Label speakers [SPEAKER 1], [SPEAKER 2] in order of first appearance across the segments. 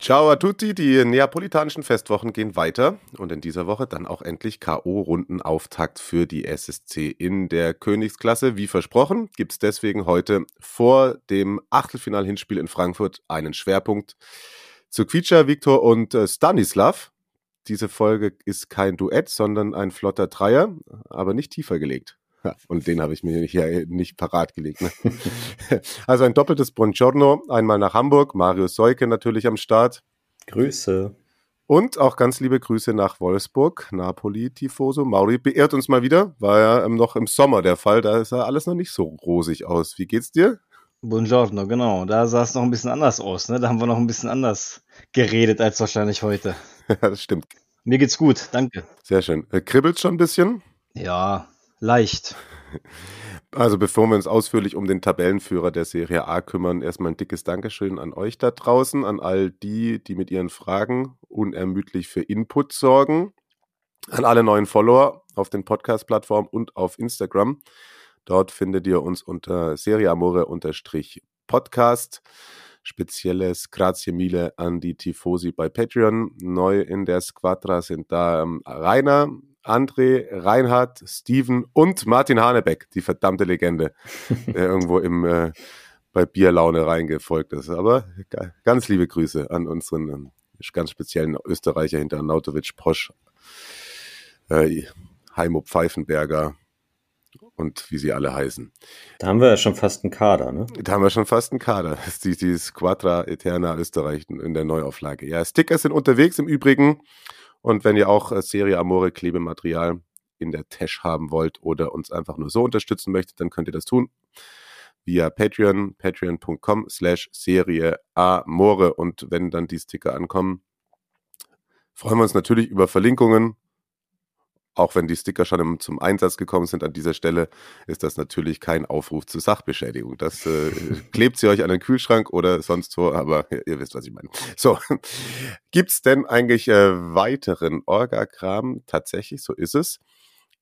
[SPEAKER 1] Ciao a tutti, die neapolitanischen Festwochen gehen weiter und in dieser Woche dann auch endlich K.O.-Rundenauftakt für die SSC in der Königsklasse. Wie versprochen, gibt es deswegen heute vor dem Achtelfinal-Hinspiel in Frankfurt einen Schwerpunkt zu Quietscher, Viktor und äh, Stanislav. Diese Folge ist kein Duett, sondern ein flotter Dreier, aber nicht tiefer gelegt. Und den habe ich mir hier nicht parat gelegt. Ne? also ein doppeltes Buongiorno, einmal nach Hamburg, Mario Seuke natürlich am Start.
[SPEAKER 2] Grüße.
[SPEAKER 1] Und auch ganz liebe Grüße nach Wolfsburg, Napoli, Tifoso. Mauri beehrt uns mal wieder, war ja ähm, noch im Sommer der Fall, da sah alles noch nicht so rosig aus. Wie geht's dir?
[SPEAKER 2] Buongiorno, genau. Da sah es noch ein bisschen anders aus, ne? Da haben wir noch ein bisschen anders geredet als wahrscheinlich heute.
[SPEAKER 1] ja, das stimmt.
[SPEAKER 2] Mir geht's gut, danke.
[SPEAKER 1] Sehr schön. Äh, Kribbelt schon ein bisschen?
[SPEAKER 2] Ja, leicht.
[SPEAKER 1] Also bevor wir uns ausführlich um den Tabellenführer der Serie A kümmern, erstmal ein dickes Dankeschön an euch da draußen, an all die, die mit ihren Fragen unermüdlich für Input sorgen, an alle neuen Follower auf den Podcast-Plattformen und auf Instagram. Dort findet ihr uns unter Serieamore-Podcast. Spezielles Grazie mille an die Tifosi bei Patreon. Neu in der Squadra sind da ähm, Rainer, André, Reinhard, Steven und Martin Hanebeck, die verdammte Legende, der irgendwo im, äh, bei Bierlaune reingefolgt ist. Aber ganz liebe Grüße an unseren ähm, ganz speziellen Österreicher hinter Nautovic, Posch, äh, Heimo Pfeifenberger und wie sie alle heißen.
[SPEAKER 2] Da haben wir ja schon fast einen Kader, ne?
[SPEAKER 1] Da haben wir schon fast einen Kader. Das ist die, die Squadra Eterna Österreich in der Neuauflage. Ja, Sticker sind unterwegs im Übrigen. Und wenn ihr auch äh, Serie Amore Klebematerial in der Tasche haben wollt oder uns einfach nur so unterstützen möchtet, dann könnt ihr das tun via Patreon, patreon.com slash Serie Amore. Und wenn dann die Sticker ankommen, freuen wir uns natürlich über Verlinkungen. Auch wenn die Sticker schon im, zum Einsatz gekommen sind an dieser Stelle, ist das natürlich kein Aufruf zur Sachbeschädigung. Das äh, klebt sie euch an den Kühlschrank oder sonst wo, aber ihr, ihr wisst, was ich meine. So, gibt's denn eigentlich äh, weiteren Orga-Kram? Tatsächlich, so ist es.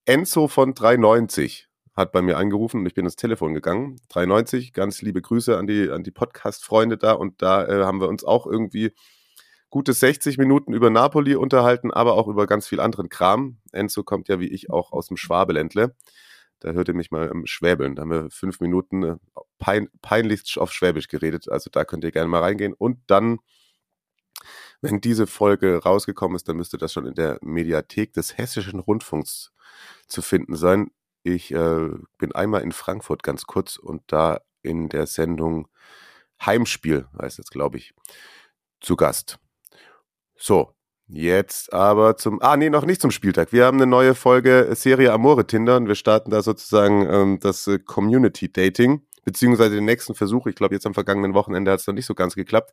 [SPEAKER 1] Enzo von 390 hat bei mir angerufen und ich bin ins Telefon gegangen. 390, ganz liebe Grüße an die, an die Podcast-Freunde da und da äh, haben wir uns auch irgendwie gute 60 Minuten über Napoli unterhalten, aber auch über ganz viel anderen Kram. Enzo kommt ja wie ich auch aus dem Schwabeländle. Da hörte mich mal im Schwäbeln. Da haben wir fünf Minuten äh, pein, peinlichst auf Schwäbisch geredet. Also da könnt ihr gerne mal reingehen. Und dann, wenn diese Folge rausgekommen ist, dann müsste das schon in der Mediathek des Hessischen Rundfunks zu finden sein. Ich äh, bin einmal in Frankfurt ganz kurz und da in der Sendung Heimspiel, heißt es, glaube ich, zu Gast. So, jetzt aber zum, ah nee, noch nicht zum Spieltag. Wir haben eine neue Folge Serie Amore Tinder und wir starten da sozusagen ähm, das äh, Community Dating, beziehungsweise den nächsten Versuch. Ich glaube, jetzt am vergangenen Wochenende hat es noch nicht so ganz geklappt,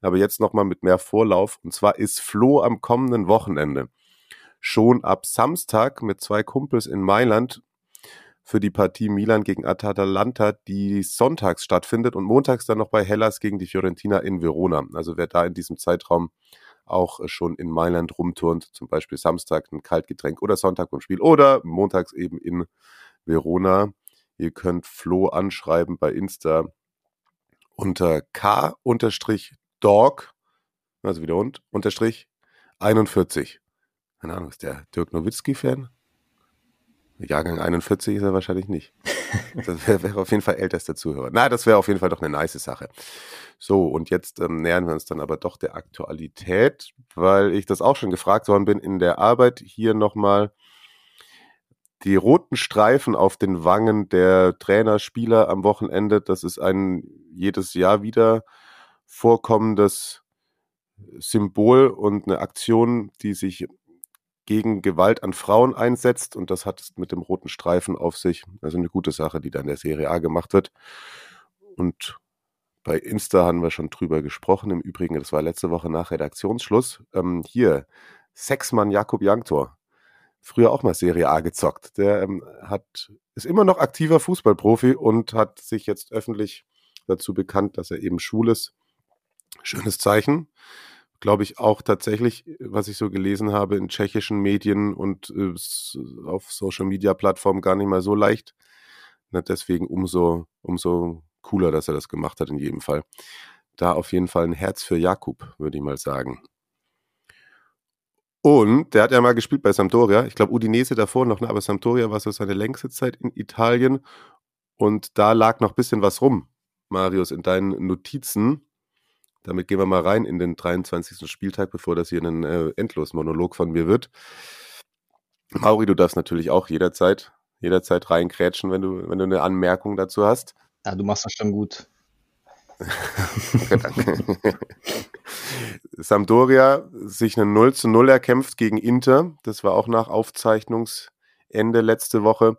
[SPEAKER 1] aber jetzt nochmal mit mehr Vorlauf. Und zwar ist Flo am kommenden Wochenende schon ab Samstag mit zwei Kumpels in Mailand für die Partie Milan gegen Atalanta, die sonntags stattfindet und montags dann noch bei Hellas gegen die Fiorentina in Verona. Also wer da in diesem Zeitraum auch schon in Mailand rumturnt, zum Beispiel Samstag ein Kaltgetränk oder Sonntag beim Spiel oder montags eben in Verona. Ihr könnt Flo anschreiben bei Insta unter k-dog, also wieder und, unterstrich 41. Keine Ahnung, ist der Dirk Nowitzki-Fan? Jahrgang 41 ist er wahrscheinlich nicht. Das wäre wär auf jeden Fall ältester Zuhörer. Na, das wäre auf jeden Fall doch eine nice Sache. So, und jetzt ähm, nähern wir uns dann aber doch der Aktualität, weil ich das auch schon gefragt worden bin in der Arbeit. Hier nochmal die roten Streifen auf den Wangen der Trainer, Spieler am Wochenende. Das ist ein jedes Jahr wieder vorkommendes Symbol und eine Aktion, die sich gegen Gewalt an Frauen einsetzt und das hat es mit dem roten Streifen auf sich. Also eine gute Sache, die da in der Serie A gemacht wird. Und Bei Insta haben wir schon drüber gesprochen. Im Übrigen, das war letzte Woche nach Redaktionsschluss. Ähm, hier, Sechsmann Jakob Janktor. Früher auch mal Serie A gezockt. Der ähm, hat, ist immer noch aktiver Fußballprofi und hat sich jetzt öffentlich dazu bekannt, dass er eben schwul ist. Schönes Zeichen. Glaube ich auch tatsächlich, was ich so gelesen habe in tschechischen Medien und äh, auf Social Media Plattformen gar nicht mal so leicht. Ne, deswegen umso, umso cooler, dass er das gemacht hat in jedem Fall. Da auf jeden Fall ein Herz für Jakub, würde ich mal sagen. Und der hat ja mal gespielt bei Sampdoria. Ich glaube, Udinese davor noch, ne? aber Sampdoria war so seine längste Zeit in Italien. Und da lag noch ein bisschen was rum, Marius, in deinen Notizen. Damit gehen wir mal rein in den 23. Spieltag, bevor das hier ein äh, Endlosmonolog von mir wird. Mauri, du darfst natürlich auch jederzeit, jederzeit reinkrätschen, wenn du, wenn du eine Anmerkung dazu hast.
[SPEAKER 2] Ja, du machst das schon gut.
[SPEAKER 1] danke. Sampdoria sich eine 0 zu 0 erkämpft gegen Inter. Das war auch nach Aufzeichnungsende letzte Woche.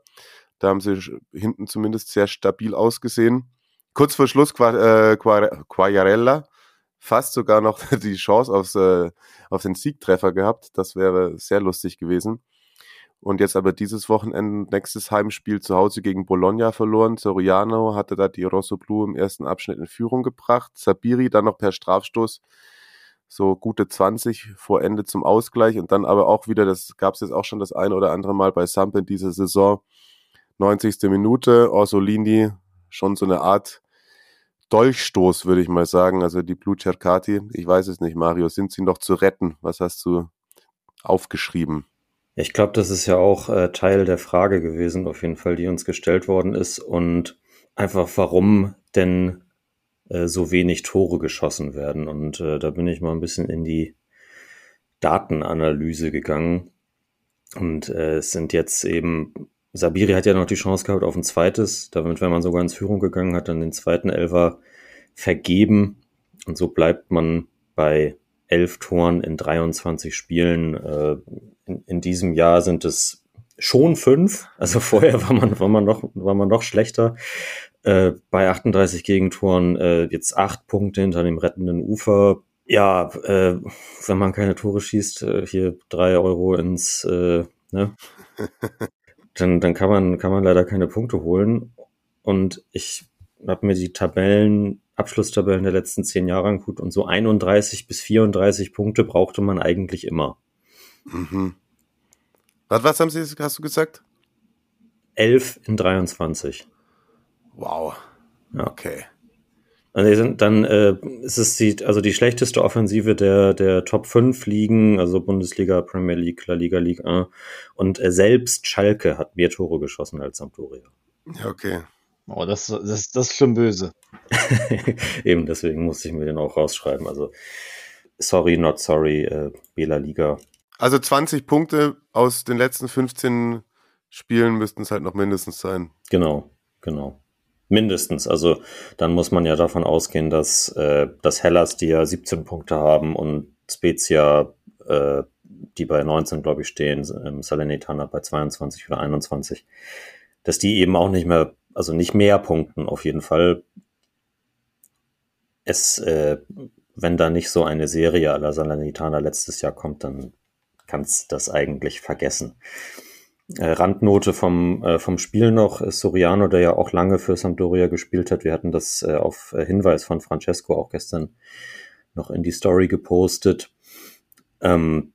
[SPEAKER 1] Da haben sie hinten zumindest sehr stabil ausgesehen. Kurz vor Schluss äh, Quagliarella fast sogar noch die Chance aufs, äh, auf den Siegtreffer gehabt. Das wäre sehr lustig gewesen. Und jetzt aber dieses Wochenende, nächstes Heimspiel zu Hause gegen Bologna verloren. Soriano hatte da die Rosso Blu im ersten Abschnitt in Führung gebracht. Sabiri dann noch per Strafstoß so gute 20 vor Ende zum Ausgleich und dann aber auch wieder, das gab es jetzt auch schon das eine oder andere Mal bei Samp in dieser Saison, 90. Minute, Orsolini, schon so eine Art Dolchstoß, würde ich mal sagen. Also die Blue Cercati, ich weiß es nicht, Mario, sind sie noch zu retten? Was hast du aufgeschrieben?
[SPEAKER 3] Ich glaube, das ist ja auch äh, Teil der Frage gewesen, auf jeden Fall, die uns gestellt worden ist. Und einfach, warum denn äh, so wenig Tore geschossen werden. Und äh, da bin ich mal ein bisschen in die Datenanalyse gegangen. Und äh, es sind jetzt eben, Sabiri hat ja noch die Chance gehabt auf ein zweites. Damit wäre man sogar ins Führung gegangen, hat dann den zweiten Elfer vergeben. Und so bleibt man bei elf Toren in 23 Spielen. Äh, in, in diesem Jahr sind es schon fünf. Also vorher war man, war man noch, war man noch schlechter. Äh, bei 38 Gegentoren äh, jetzt acht Punkte hinter dem rettenden Ufer. Ja, wenn man keine Tore schießt, hier drei Euro ins, ne? dann, dann kann man, kann man leider keine Punkte holen. Und ich habe mir die Tabellen Abschlusstabellen der letzten zehn Jahre anguckt und so 31 bis 34 Punkte brauchte man eigentlich immer.
[SPEAKER 1] Mhm. Was, was haben Sie, hast du gesagt?
[SPEAKER 3] 11 in 23.
[SPEAKER 1] Wow. Ja. Okay.
[SPEAKER 3] Also dann äh, ist es die, also die schlechteste Offensive der, der Top 5 Ligen, also Bundesliga, Premier League, La Liga, Liga 1. Und äh, selbst Schalke hat mehr Tore geschossen als Sampdoria.
[SPEAKER 1] Ja, okay.
[SPEAKER 2] Oh, das, das, das ist schon böse.
[SPEAKER 3] Eben, deswegen musste ich mir den auch rausschreiben. Also, sorry, not sorry, äh, Bela Liga.
[SPEAKER 1] Also 20 Punkte aus den letzten 15 Spielen müssten es halt noch mindestens sein.
[SPEAKER 3] Genau, genau. Mindestens. Also dann muss man ja davon ausgehen, dass, äh, dass Hellas, die ja 17 Punkte haben und Spezia, äh, die bei 19, glaube ich, stehen, ähm, Salernitana bei 22 oder 21, dass die eben auch nicht mehr also nicht mehr punkten auf jeden Fall. Es, äh, wenn da nicht so eine Serie la Salernitana letztes Jahr kommt, dann kannst das eigentlich vergessen. Äh, Randnote vom, äh, vom Spiel noch ist Soriano, der ja auch lange für Sampdoria gespielt hat. Wir hatten das äh, auf äh, Hinweis von Francesco auch gestern noch in die Story gepostet. Ähm,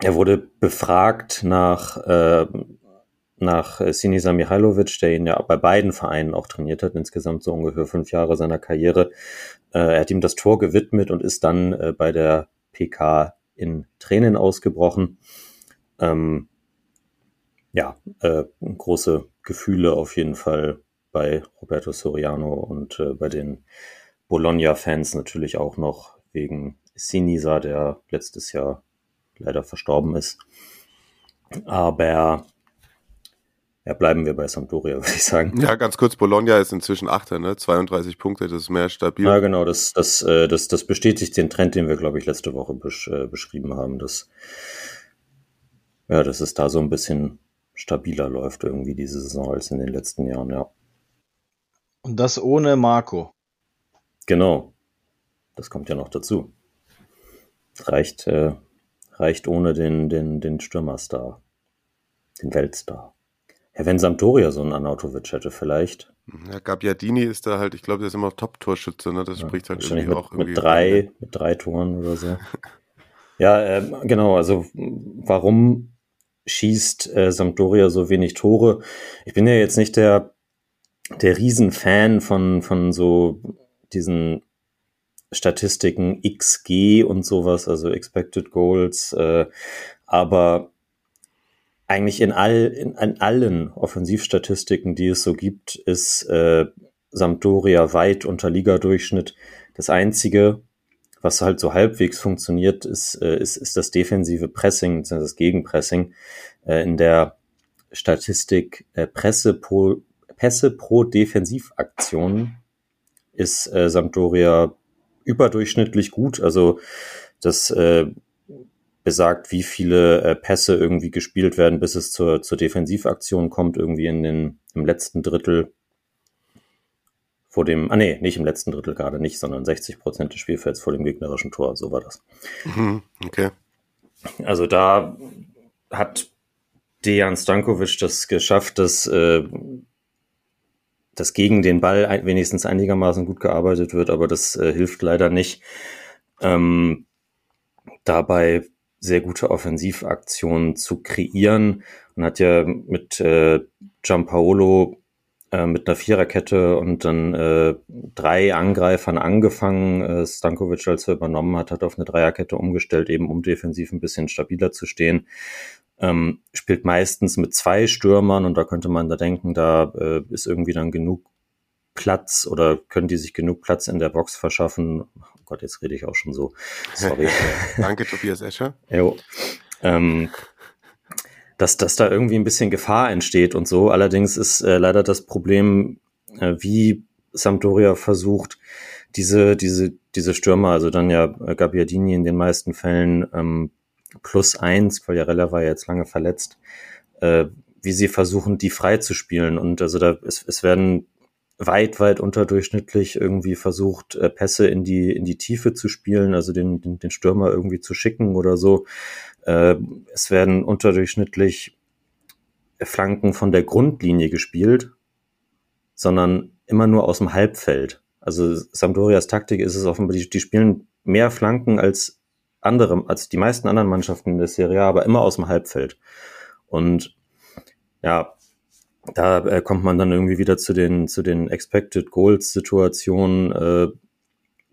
[SPEAKER 3] er wurde befragt nach äh, nach äh, Sinisa Mihailovic, der ihn ja bei beiden Vereinen auch trainiert hat, insgesamt so ungefähr fünf Jahre seiner Karriere. Äh, er hat ihm das Tor gewidmet und ist dann äh, bei der PK in Tränen ausgebrochen. Ähm, ja, äh, große Gefühle auf jeden Fall bei Roberto Soriano und äh, bei den Bologna-Fans natürlich auch noch wegen Sinisa, der letztes Jahr leider verstorben ist. Aber ja, bleiben wir bei Sampdoria, würde ich sagen.
[SPEAKER 1] Ja, ganz kurz, Bologna ist inzwischen Achter, ne? 32 Punkte, das ist mehr stabil.
[SPEAKER 3] Ja, genau, das, das, äh, das, das bestätigt den Trend, den wir, glaube ich, letzte Woche besch äh, beschrieben haben, dass, ja, dass es da so ein bisschen stabiler läuft irgendwie diese Saison als in den letzten Jahren, ja.
[SPEAKER 2] Und das ohne Marco.
[SPEAKER 3] Genau. Das kommt ja noch dazu. Reicht, äh, reicht ohne den, den, den Stürmerstar. Den Weltstar. Ja, wenn Sampdoria so einen Anautovic hätte, vielleicht.
[SPEAKER 1] Ja, Gabbiadini ist da halt, ich glaube, der ist immer Top-Torschütze, ne? Das
[SPEAKER 3] Ja,
[SPEAKER 1] spricht halt
[SPEAKER 3] wahrscheinlich
[SPEAKER 1] irgendwie
[SPEAKER 3] mit,
[SPEAKER 1] auch irgendwie.
[SPEAKER 3] mit drei, mit drei Toren oder so. ja, äh, genau, also warum schießt äh, Sampdoria so wenig Tore? Ich bin ja jetzt nicht der, der Riesenfan von, von so diesen Statistiken XG und sowas, also Expected Goals, äh, aber eigentlich in, all, in, in allen Offensivstatistiken, die es so gibt, ist äh, Sampdoria weit unter Ligadurchschnitt. Das Einzige, was halt so halbwegs funktioniert, ist, äh, ist, ist das defensive Pressing, beziehungsweise das Gegenpressing. Äh, in der Statistik äh, Presse pro, Pässe pro Defensivaktion ist Sampdoria überdurchschnittlich gut. Also das besagt, wie viele äh, Pässe irgendwie gespielt werden, bis es zur, zur Defensivaktion kommt, irgendwie in den, im letzten Drittel vor dem, ah nee, nicht im letzten Drittel gerade nicht, sondern 60 Prozent des Spielfelds vor dem gegnerischen Tor, so war das.
[SPEAKER 1] Mhm, okay.
[SPEAKER 3] Also da hat Dejan Stankovic das geschafft, dass, äh, dass gegen den Ball ein, wenigstens einigermaßen gut gearbeitet wird, aber das äh, hilft leider nicht. Ähm, dabei sehr gute Offensivaktionen zu kreieren und hat ja mit äh, Giampaolo äh, mit einer Viererkette und dann äh, drei Angreifern angefangen. Äh, Stankovic, als er übernommen hat, hat auf eine Dreierkette umgestellt, eben um defensiv ein bisschen stabiler zu stehen. Ähm, spielt meistens mit zwei Stürmern und da könnte man da denken, da äh, ist irgendwie dann genug Platz oder können die sich genug Platz in der Box verschaffen. Oh Gott, jetzt rede ich auch schon so. Sorry.
[SPEAKER 1] Danke, Tobias Escher.
[SPEAKER 3] Jo. Ähm, dass, dass da irgendwie ein bisschen Gefahr entsteht und so. Allerdings ist äh, leider das Problem, äh, wie Sampdoria versucht, diese, diese, diese Stürmer, also dann ja äh, Gabbiadini in den meisten Fällen ähm, plus eins, weil Jarella war ja jetzt lange verletzt, äh, wie sie versuchen, die frei zu spielen. Und also da, es, es werden weit, weit unterdurchschnittlich irgendwie versucht, äh, Pässe in die, in die Tiefe zu spielen, also den, den, den Stürmer irgendwie zu schicken oder so. Äh, es werden unterdurchschnittlich Flanken von der Grundlinie gespielt, sondern immer nur aus dem Halbfeld. Also Sampdorias Taktik ist es offenbar, die, die spielen mehr Flanken als andere, als die meisten anderen Mannschaften in der Serie, aber immer aus dem Halbfeld. Und ja, da äh, kommt man dann irgendwie wieder zu den, zu den Expected Goals Situationen. Äh,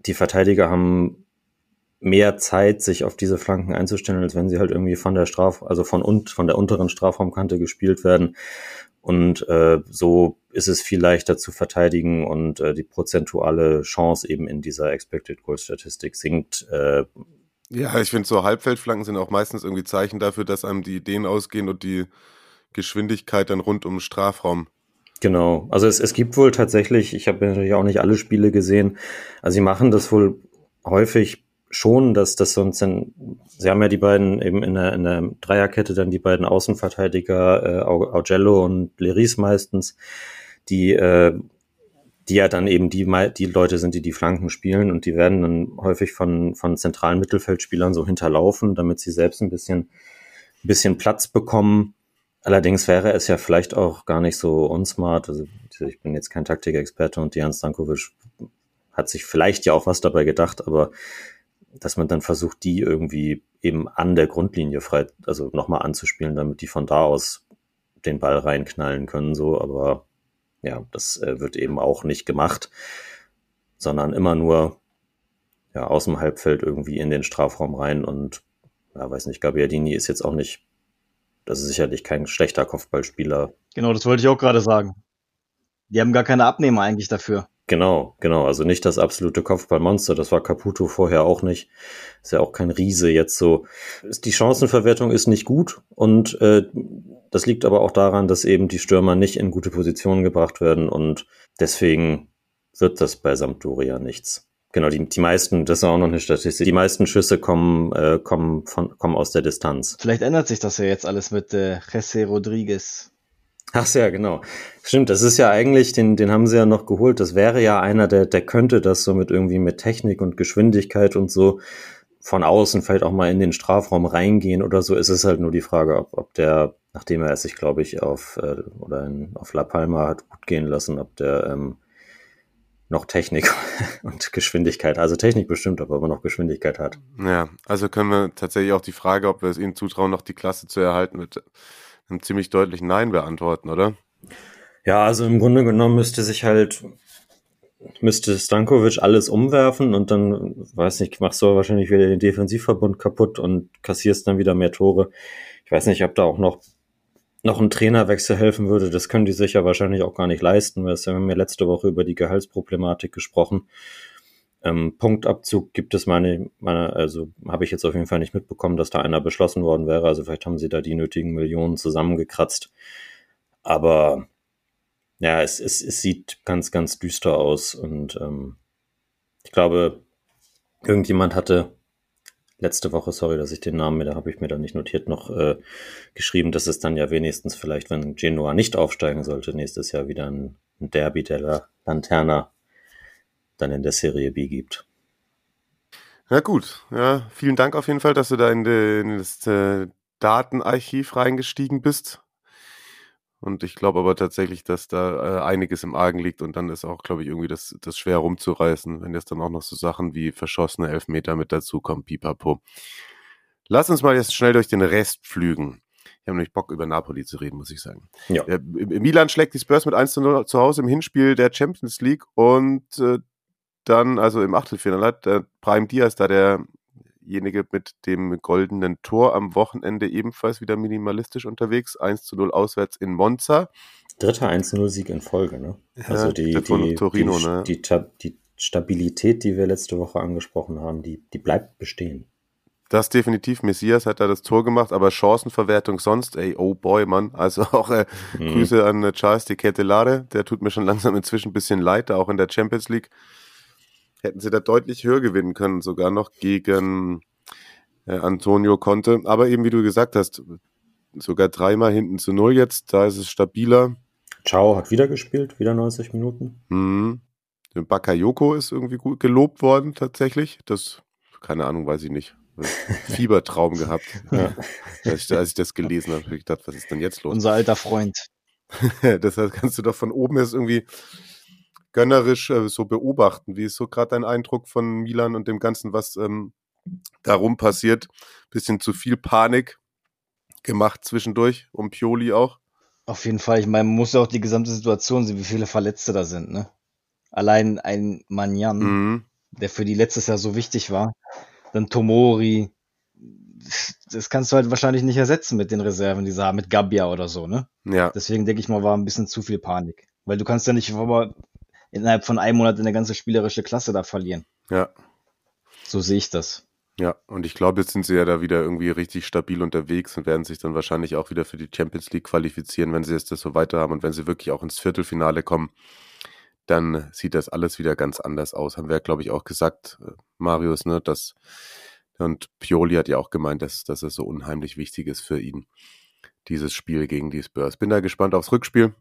[SPEAKER 3] die Verteidiger haben mehr Zeit, sich auf diese Flanken einzustellen, als wenn sie halt irgendwie von der Straf, also von und von der unteren Strafraumkante gespielt werden. Und äh, so ist es viel leichter zu verteidigen und äh, die prozentuale Chance eben in dieser Expected Goal Statistik sinkt. Äh,
[SPEAKER 1] ja, ich finde so Halbfeldflanken sind auch meistens irgendwie Zeichen dafür, dass einem die Ideen ausgehen und die Geschwindigkeit dann rund um den Strafraum.
[SPEAKER 3] Genau. Also es, es gibt wohl tatsächlich, ich habe natürlich auch nicht alle Spiele gesehen, also sie machen das wohl häufig schon, dass das sonst dann, sie haben ja die beiden eben in der, in der Dreierkette dann die beiden Außenverteidiger, äh, Augello und Leris meistens, die, äh, die ja dann eben die, die Leute sind, die die Flanken spielen und die werden dann häufig von, von zentralen Mittelfeldspielern so hinterlaufen, damit sie selbst ein bisschen, ein bisschen Platz bekommen. Allerdings wäre es ja vielleicht auch gar nicht so unsmart. Also ich bin jetzt kein Taktikexperte und Jan Stankovic hat sich vielleicht ja auch was dabei gedacht, aber dass man dann versucht, die irgendwie eben an der Grundlinie frei, also nochmal anzuspielen, damit die von da aus den Ball reinknallen können, so, aber ja, das äh, wird eben auch nicht gemacht, sondern immer nur ja, aus dem Halbfeld irgendwie in den Strafraum rein und ja, weiß nicht, Gabiadini ist jetzt auch nicht, das ist sicherlich kein schlechter Kopfballspieler.
[SPEAKER 2] Genau, das wollte ich auch gerade sagen. Die haben gar keine Abnehmer eigentlich dafür.
[SPEAKER 3] Genau, genau. Also nicht das absolute Kopfballmonster. Das war Caputo vorher auch nicht. Ist ja auch kein Riese jetzt so. Die Chancenverwertung ist nicht gut und äh, das liegt aber auch daran, dass eben die Stürmer nicht in gute Positionen gebracht werden und deswegen wird das bei Sampdoria nichts. Genau, die, die meisten, das ist auch noch eine Statistik, die meisten Schüsse kommen, äh, kommen, von, kommen aus der Distanz.
[SPEAKER 2] Vielleicht ändert sich das ja jetzt alles mit äh, Jesse Rodriguez.
[SPEAKER 3] Ach ja, genau. Stimmt, das ist ja eigentlich, den, den haben sie ja noch geholt. Das wäre ja einer, der, der könnte das so mit irgendwie mit Technik und Geschwindigkeit und so von außen vielleicht auch mal in den Strafraum reingehen oder so. Es ist halt nur die Frage, ob, ob der, nachdem er es sich, glaube ich, auf äh, oder in, auf La Palma hat gut gehen lassen, ob der ähm, noch Technik und Geschwindigkeit, also Technik bestimmt, aber noch Geschwindigkeit hat.
[SPEAKER 1] Ja, also können wir tatsächlich auch die Frage, ob wir es ihnen zutrauen, noch die Klasse zu erhalten, mit einem ziemlich deutlichen Nein beantworten, oder?
[SPEAKER 3] Ja, also im Grunde genommen müsste sich halt, müsste Stankovic alles umwerfen und dann, weiß nicht, machst du wahrscheinlich wieder den Defensivverbund kaputt und kassierst dann wieder mehr Tore. Ich weiß nicht, ob da auch noch noch ein Trainerwechsel helfen würde, das können die sich ja wahrscheinlich auch gar nicht leisten. Wir haben ja letzte Woche über die Gehaltsproblematik gesprochen. Ähm, Punktabzug gibt es meine, meine, also habe ich jetzt auf jeden Fall nicht mitbekommen, dass da einer beschlossen worden wäre. Also vielleicht haben sie da die nötigen Millionen zusammengekratzt. Aber ja, es, es, es sieht ganz, ganz düster aus. Und ähm, ich glaube, irgendjemand hatte letzte Woche, sorry, dass ich den Namen, da habe ich mir dann nicht notiert, noch äh, geschrieben, dass es dann ja wenigstens vielleicht, wenn Genoa nicht aufsteigen sollte, nächstes Jahr wieder ein, ein Derby der Lanterna dann in der Serie B gibt.
[SPEAKER 1] Ja gut, ja, vielen Dank auf jeden Fall, dass du da in, de, in das äh, Datenarchiv reingestiegen bist. Und ich glaube aber tatsächlich, dass da äh, einiges im Argen liegt und dann ist auch, glaube ich, irgendwie das, das schwer rumzureißen, wenn jetzt dann auch noch so Sachen wie verschossene Elfmeter mit dazukommen, pipapo. Lass uns mal jetzt schnell durch den Rest pflügen. Ich habe nämlich Bock, über Napoli zu reden, muss ich sagen. Ja. Milan schlägt die Spurs mit 1 zu 0 zu Hause im Hinspiel der Champions League und äh, dann, also im Achtelfinale, hat der Prime Diaz da der derjenige mit dem goldenen Tor am Wochenende ebenfalls wieder minimalistisch unterwegs. 1 zu 0 auswärts in Monza.
[SPEAKER 3] Dritter 1 0 Sieg in Folge, ne? Ja, also die, die, Torino, die, ne? die, die, Stabilität, die wir letzte Woche angesprochen haben, die, die bleibt bestehen.
[SPEAKER 1] Das definitiv. Messias hat da das Tor gemacht, aber Chancenverwertung sonst, ey, oh boy, Mann. Also auch äh, mhm. Grüße an äh, Charles de Ketelare. Der tut mir schon langsam inzwischen ein bisschen leid, auch in der Champions League hätten sie da deutlich höher gewinnen können, sogar noch gegen äh, Antonio Conte. Aber eben, wie du gesagt hast, sogar dreimal hinten zu null jetzt, da ist es stabiler.
[SPEAKER 3] Ciao hat wieder gespielt, wieder 90 Minuten.
[SPEAKER 1] Mhm. Bakayoko ist irgendwie gut gelobt worden, tatsächlich. Das, keine Ahnung, weiß ich nicht. Fiebertraum gehabt. Ja. Als, ich, als, ich, das gelesen habe, habe ich gedacht, was ist denn jetzt los?
[SPEAKER 2] Unser alter Freund.
[SPEAKER 1] das heißt, kannst du doch von oben jetzt irgendwie gönnerisch äh, so beobachten? Wie ist so gerade dein Eindruck von Milan und dem Ganzen, was ähm, darum passiert? Bisschen zu viel Panik gemacht zwischendurch, um Pioli auch?
[SPEAKER 2] Auf jeden Fall. Ich meine, man muss ja auch die gesamte Situation sehen, wie viele Verletzte da sind. Ne? Allein ein Manjan, mhm. der für die letztes Jahr so wichtig war, dann Tomori, das kannst du halt wahrscheinlich nicht ersetzen mit den Reserven, die sie haben, mit Gabbia oder so, ne? Ja. Deswegen denke ich mal, war ein bisschen zu viel Panik. Weil du kannst ja nicht aber innerhalb von einem Monat eine ganze spielerische Klasse da verlieren.
[SPEAKER 1] Ja.
[SPEAKER 2] So sehe ich das.
[SPEAKER 1] Ja, und ich glaube, jetzt sind sie ja da wieder irgendwie richtig stabil unterwegs und werden sich dann wahrscheinlich auch wieder für die Champions League qualifizieren, wenn sie jetzt das so weiter haben und wenn sie wirklich auch ins Viertelfinale kommen, dann sieht das alles wieder ganz anders aus. Haben wir, glaube ich, auch gesagt, äh, Marius, ne, dass und Pioli hat ja auch gemeint, dass, dass es so unheimlich wichtig ist für ihn, dieses Spiel gegen die Spurs. Bin da gespannt aufs Rückspiel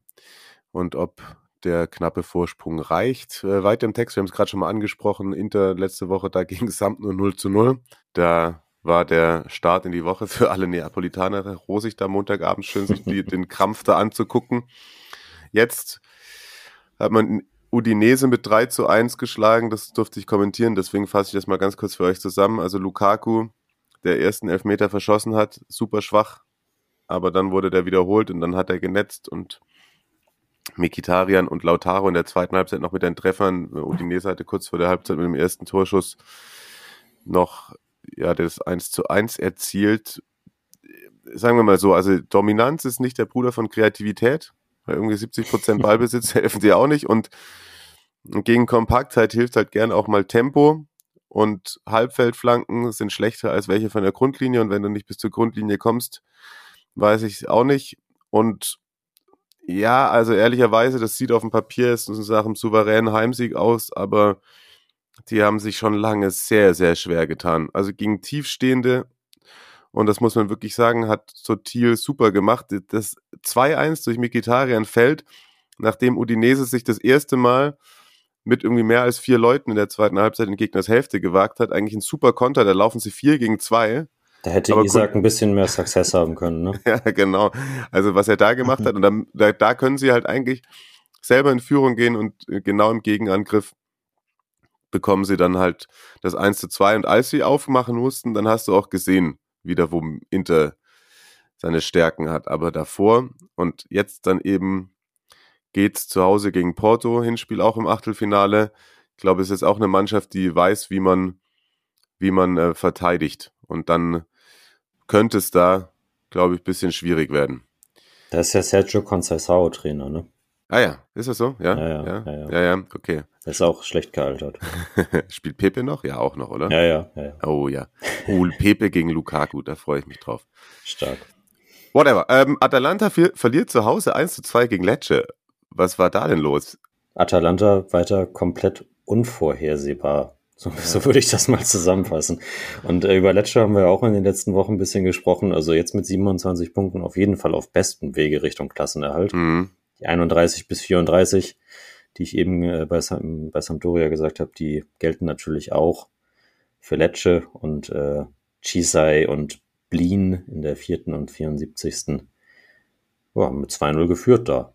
[SPEAKER 1] und ob der knappe Vorsprung reicht. Äh, weiter im Text, wir haben es gerade schon mal angesprochen, Inter letzte Woche da gegen Samt nur 0 zu 0. Da war der Start in die Woche für alle Neapolitaner rosig, da Montagabend schön die, den Krampf da anzugucken. Jetzt hat man Udinese mit 3 zu 1 geschlagen, das durfte ich kommentieren, deswegen fasse ich das mal ganz kurz für euch zusammen. Also Lukaku, der ersten Elfmeter verschossen hat, super schwach, aber dann wurde der wiederholt und dann hat er genetzt und Mikitarian und Lautaro in der zweiten Halbzeit noch mit den Treffern. Udinese hatte kurz vor der Halbzeit mit dem ersten Torschuss noch ja, das 1 zu 1 erzielt. Sagen wir mal so, also Dominanz ist nicht der Bruder von Kreativität. Weil irgendwie 70 Prozent Ballbesitz helfen sie auch nicht und gegen Kompaktheit hilft halt gern auch mal Tempo und Halbfeldflanken sind schlechter als welche von der Grundlinie und wenn du nicht bis zur Grundlinie kommst, weiß ich auch nicht. Und ja, also ehrlicherweise, das sieht auf dem Papier ist nach einem souveränen Heimsieg aus, aber die haben sich schon lange sehr, sehr schwer getan. Also gegen Tiefstehende Und das muss man wirklich sagen, hat Sotil super gemacht. Das 2-1 durch Mikitarian fällt, nachdem Udinese sich das erste Mal mit irgendwie mehr als vier Leuten in der zweiten Halbzeit in Gegners Hälfte gewagt hat. Eigentlich ein super Konter, da laufen sie vier gegen zwei.
[SPEAKER 3] Da hätte Aber Isaac ein bisschen mehr Success haben können, ne?
[SPEAKER 1] ja, genau. Also was er da gemacht hat, und dann, da, da können sie halt eigentlich selber in Führung gehen und genau im Gegenangriff bekommen sie dann halt das 1 zu 2. Und als sie aufmachen mussten, dann hast du auch gesehen, wieder wo Inter seine Stärken hat. Aber davor und jetzt dann eben geht's zu Hause gegen Porto, Hinspiel auch im Achtelfinale. Ich glaube, es ist auch eine Mannschaft, die weiß, wie man, wie man äh, verteidigt. Und dann könnte es da, glaube ich, bisschen schwierig werden.
[SPEAKER 3] Da ist ja Sergio Conceição Trainer, ne?
[SPEAKER 1] Ah ja, ist das so? Ja,
[SPEAKER 3] ja,
[SPEAKER 1] ja,
[SPEAKER 3] ja,
[SPEAKER 1] ja, ja, okay.
[SPEAKER 3] Der ist auch schlecht gealtert.
[SPEAKER 1] Spielt Pepe noch? Ja, auch noch, oder?
[SPEAKER 3] Ja, ja, ja. ja.
[SPEAKER 1] Oh ja. Oh, Pepe gegen Lukaku, da freue ich mich drauf.
[SPEAKER 3] Stark.
[SPEAKER 1] Whatever. Ähm, Atalanta verliert zu Hause 1 zu 2 gegen Lecce. Was war da denn los?
[SPEAKER 3] Atalanta weiter komplett unvorhersehbar. So, so würde ich das mal zusammenfassen. Und äh, über Lecce haben wir auch in den letzten Wochen ein bisschen gesprochen. Also jetzt mit 27 Punkten auf jeden Fall auf bestem Wege Richtung Klassenerhalt. Mhm die 31 bis 34, die ich eben äh, bei, Sam, bei Sampdoria gesagt habe, die gelten natürlich auch für Lecce und äh, Chisai und Blin in der vierten und 74. Ja, mit 2-0 geführt da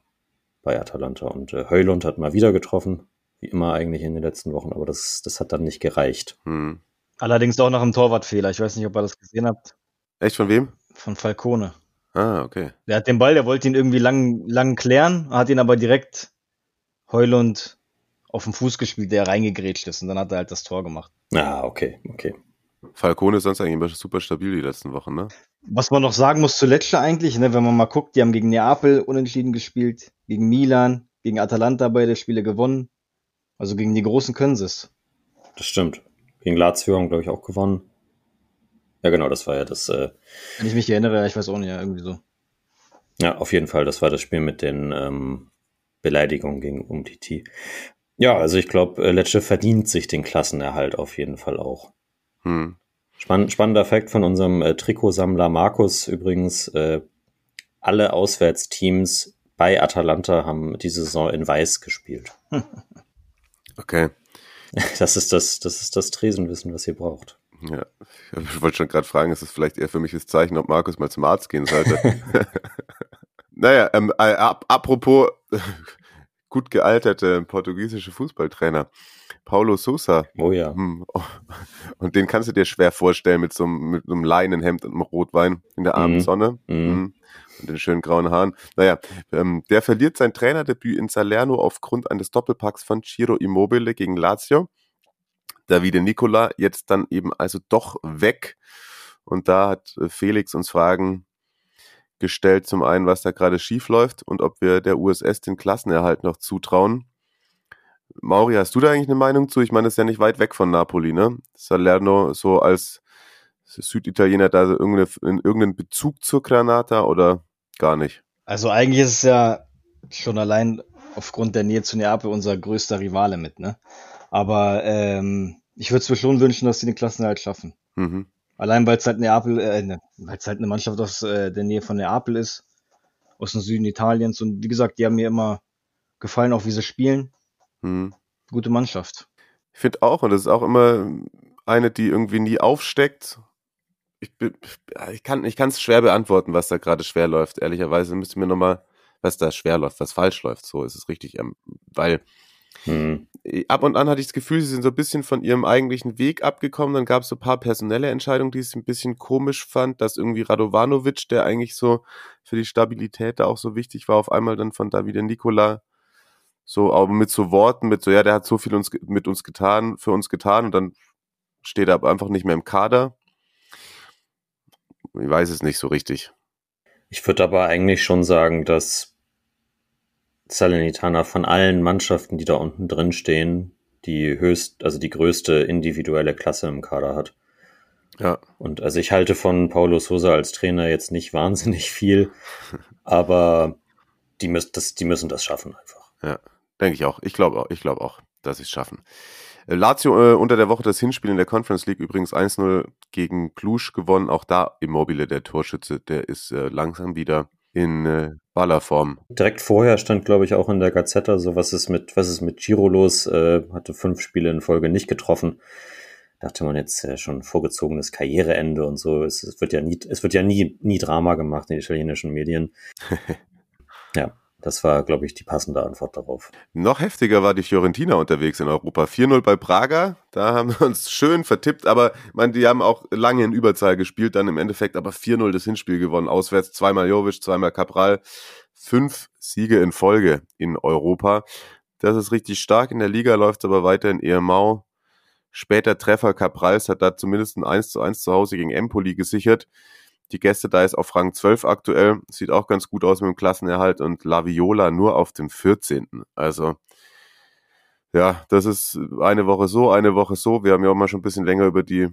[SPEAKER 3] bei Atalanta. Und äh, Heulund hat mal wieder getroffen, wie immer eigentlich in den letzten Wochen, aber das, das hat dann nicht gereicht. Hm.
[SPEAKER 2] Allerdings auch nach einem Torwartfehler. Ich weiß nicht, ob ihr das gesehen habt.
[SPEAKER 1] Echt von wem?
[SPEAKER 2] Von Falcone.
[SPEAKER 1] Ah, okay.
[SPEAKER 2] Der hat den Ball, der wollte ihn irgendwie lang, lang klären, hat ihn aber direkt Heulund auf den Fuß gespielt, der reingegrätscht ist und dann hat er halt das Tor gemacht.
[SPEAKER 3] Ah, okay, okay.
[SPEAKER 1] Falcone ist sonst eigentlich immer super stabil die letzten Wochen, ne?
[SPEAKER 2] Was man noch sagen muss zu Lecce eigentlich, ne, wenn man mal guckt, die haben gegen Neapel unentschieden gespielt, gegen Milan, gegen Atalanta beide Spiele gewonnen. Also gegen die Großen können sie es.
[SPEAKER 3] Das stimmt. Gegen Lazio haben, glaube ich, auch gewonnen. Ja, genau, das war ja das. Äh,
[SPEAKER 2] Wenn ich mich erinnere, ich weiß auch nicht, ja, irgendwie so.
[SPEAKER 3] Ja, auf jeden Fall, das war das Spiel mit den ähm, Beleidigungen gegen Umtiti. Ja, also ich glaube, äh, Lecce verdient sich den Klassenerhalt auf jeden Fall auch. Hm. Spann spannender Fakt von unserem äh, Trikotsammler Markus übrigens. Äh, alle Auswärtsteams bei Atalanta haben diese Saison in Weiß gespielt.
[SPEAKER 1] Okay.
[SPEAKER 3] Das ist das, das ist das Tresenwissen, was ihr braucht.
[SPEAKER 1] Ja, ich wollte schon gerade fragen, ist es vielleicht eher für mich das Zeichen, ob Markus mal zum Arzt gehen sollte? naja, ähm, äh, ap apropos gut gealterte portugiesische Fußballtrainer, Paulo Sousa.
[SPEAKER 3] Oh ja.
[SPEAKER 1] Hm, und den kannst du dir schwer vorstellen mit so, einem, mit so einem Leinenhemd und einem Rotwein in der Abendsonne. Mhm. mhm. Und den schönen grauen Haaren. Naja, ähm, der verliert sein Trainerdebüt in Salerno aufgrund eines Doppelpacks von Ciro Immobile gegen Lazio. Davide Nicola jetzt dann eben also doch weg. Und da hat äh, Felix uns Fragen gestellt, zum einen, was da gerade schief läuft und ob wir der USS den Klassenerhalt noch zutrauen. Mauri, hast du da eigentlich eine Meinung zu? Ich meine, das ist ja nicht weit weg von Napoli, ne? Salerno so als Süditaliener da irgendeinen Bezug zur Granata oder gar nicht?
[SPEAKER 2] Also eigentlich ist es ja schon allein aufgrund der Nähe zu Neapel unser größter Rivale mit, ne? Aber ähm, ich würde es mir schon wünschen, dass sie den Klassenerhalt schaffen. Mhm. Allein weil es halt Neapel, äh, ne, weil es halt eine Mannschaft aus äh, der Nähe von Neapel ist, aus dem Süden Italiens. Und wie gesagt, die haben mir immer gefallen, auch wie sie spielen. Mhm. Gute Mannschaft.
[SPEAKER 1] Ich finde auch, und das ist auch immer eine, die irgendwie nie aufsteckt. Ich, ich kann es schwer beantworten, was da gerade schwer läuft. Ehrlicherweise müsste mir nochmal, was da schwer läuft, was falsch läuft. So ist es richtig. Ähm, weil hm. Ab und an hatte ich das Gefühl, sie sind so ein bisschen von ihrem eigentlichen Weg abgekommen. Dann gab es so ein paar personelle Entscheidungen, die ich ein bisschen komisch fand, dass irgendwie Radovanovic, der eigentlich so für die Stabilität da auch so wichtig war, auf einmal dann von Davide Nicola so, aber mit so Worten, mit so, ja, der hat so viel uns, mit uns getan, für uns getan und dann steht er aber einfach nicht mehr im Kader. Ich weiß es nicht so richtig.
[SPEAKER 3] Ich würde aber eigentlich schon sagen, dass Salernitana von allen Mannschaften, die da unten drin stehen, die höchst, also die größte individuelle Klasse im Kader hat.
[SPEAKER 1] Ja.
[SPEAKER 3] Und also ich halte von Paulo Sosa als Trainer jetzt nicht wahnsinnig viel, aber die, müssen das, die müssen das schaffen einfach.
[SPEAKER 1] Ja, denke ich auch. Ich glaube auch, ich glaube auch, dass sie es schaffen. Lazio äh, unter der Woche das Hinspiel in der Conference League übrigens 1-0 gegen Cluj gewonnen. Auch da Immobile, der Torschütze, der ist äh, langsam wieder in äh, Ballerform.
[SPEAKER 3] Direkt vorher stand, glaube ich, auch in der Gazetta, so was ist mit, was ist mit Giro los, äh, hatte fünf Spiele in Folge nicht getroffen. Dachte man jetzt äh, schon vorgezogenes Karriereende und so. Es, es wird ja nie, es wird ja nie, nie Drama gemacht in den italienischen Medien. ja. Das war, glaube ich, die passende Antwort darauf.
[SPEAKER 1] Noch heftiger war die Fiorentina unterwegs in Europa. 4-0 bei Praga, da haben wir uns schön vertippt, aber man, die haben auch lange in Überzahl gespielt, dann im Endeffekt aber 4-0 das Hinspiel gewonnen. Auswärts zweimal Jovic, zweimal Cabral. Fünf Siege in Folge in Europa. Das ist richtig stark. In der Liga läuft es aber weiter in eher mau. Später Treffer Caprals hat da zumindest ein 1 zu 1 zu Hause gegen Empoli gesichert. Die Gäste da ist auf Rang 12 aktuell. Sieht auch ganz gut aus mit dem Klassenerhalt und La Viola nur auf dem 14. Also, ja, das ist eine Woche so, eine Woche so. Wir haben ja auch mal schon ein bisschen länger über die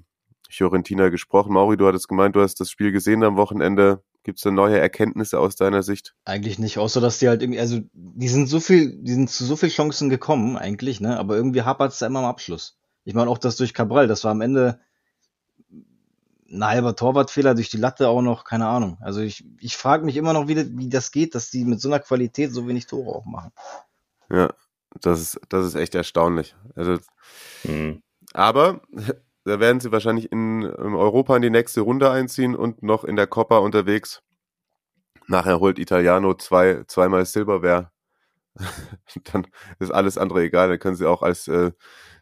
[SPEAKER 1] Fiorentina gesprochen. Mauri, du hattest gemeint, du hast das Spiel gesehen am Wochenende. Gibt es da neue Erkenntnisse aus deiner Sicht?
[SPEAKER 2] Eigentlich nicht, außer dass die halt irgendwie, also die sind so viel, die sind zu so viel Chancen gekommen, eigentlich, ne? Aber irgendwie hapert es da immer am Abschluss. Ich meine auch das durch Cabral, das war am Ende ein halber Torwartfehler durch die Latte auch noch, keine Ahnung. Also ich, ich frage mich immer noch, wie, wie das geht, dass die mit so einer Qualität so wenig Tore auch machen.
[SPEAKER 1] Ja, das ist, das ist echt erstaunlich. Also, mhm. Aber da werden sie wahrscheinlich in, in Europa in die nächste Runde einziehen und noch in der Coppa unterwegs. Nachher holt Italiano zwei, zweimal Silberwehr. Dann ist alles andere egal. Dann können sie auch als äh,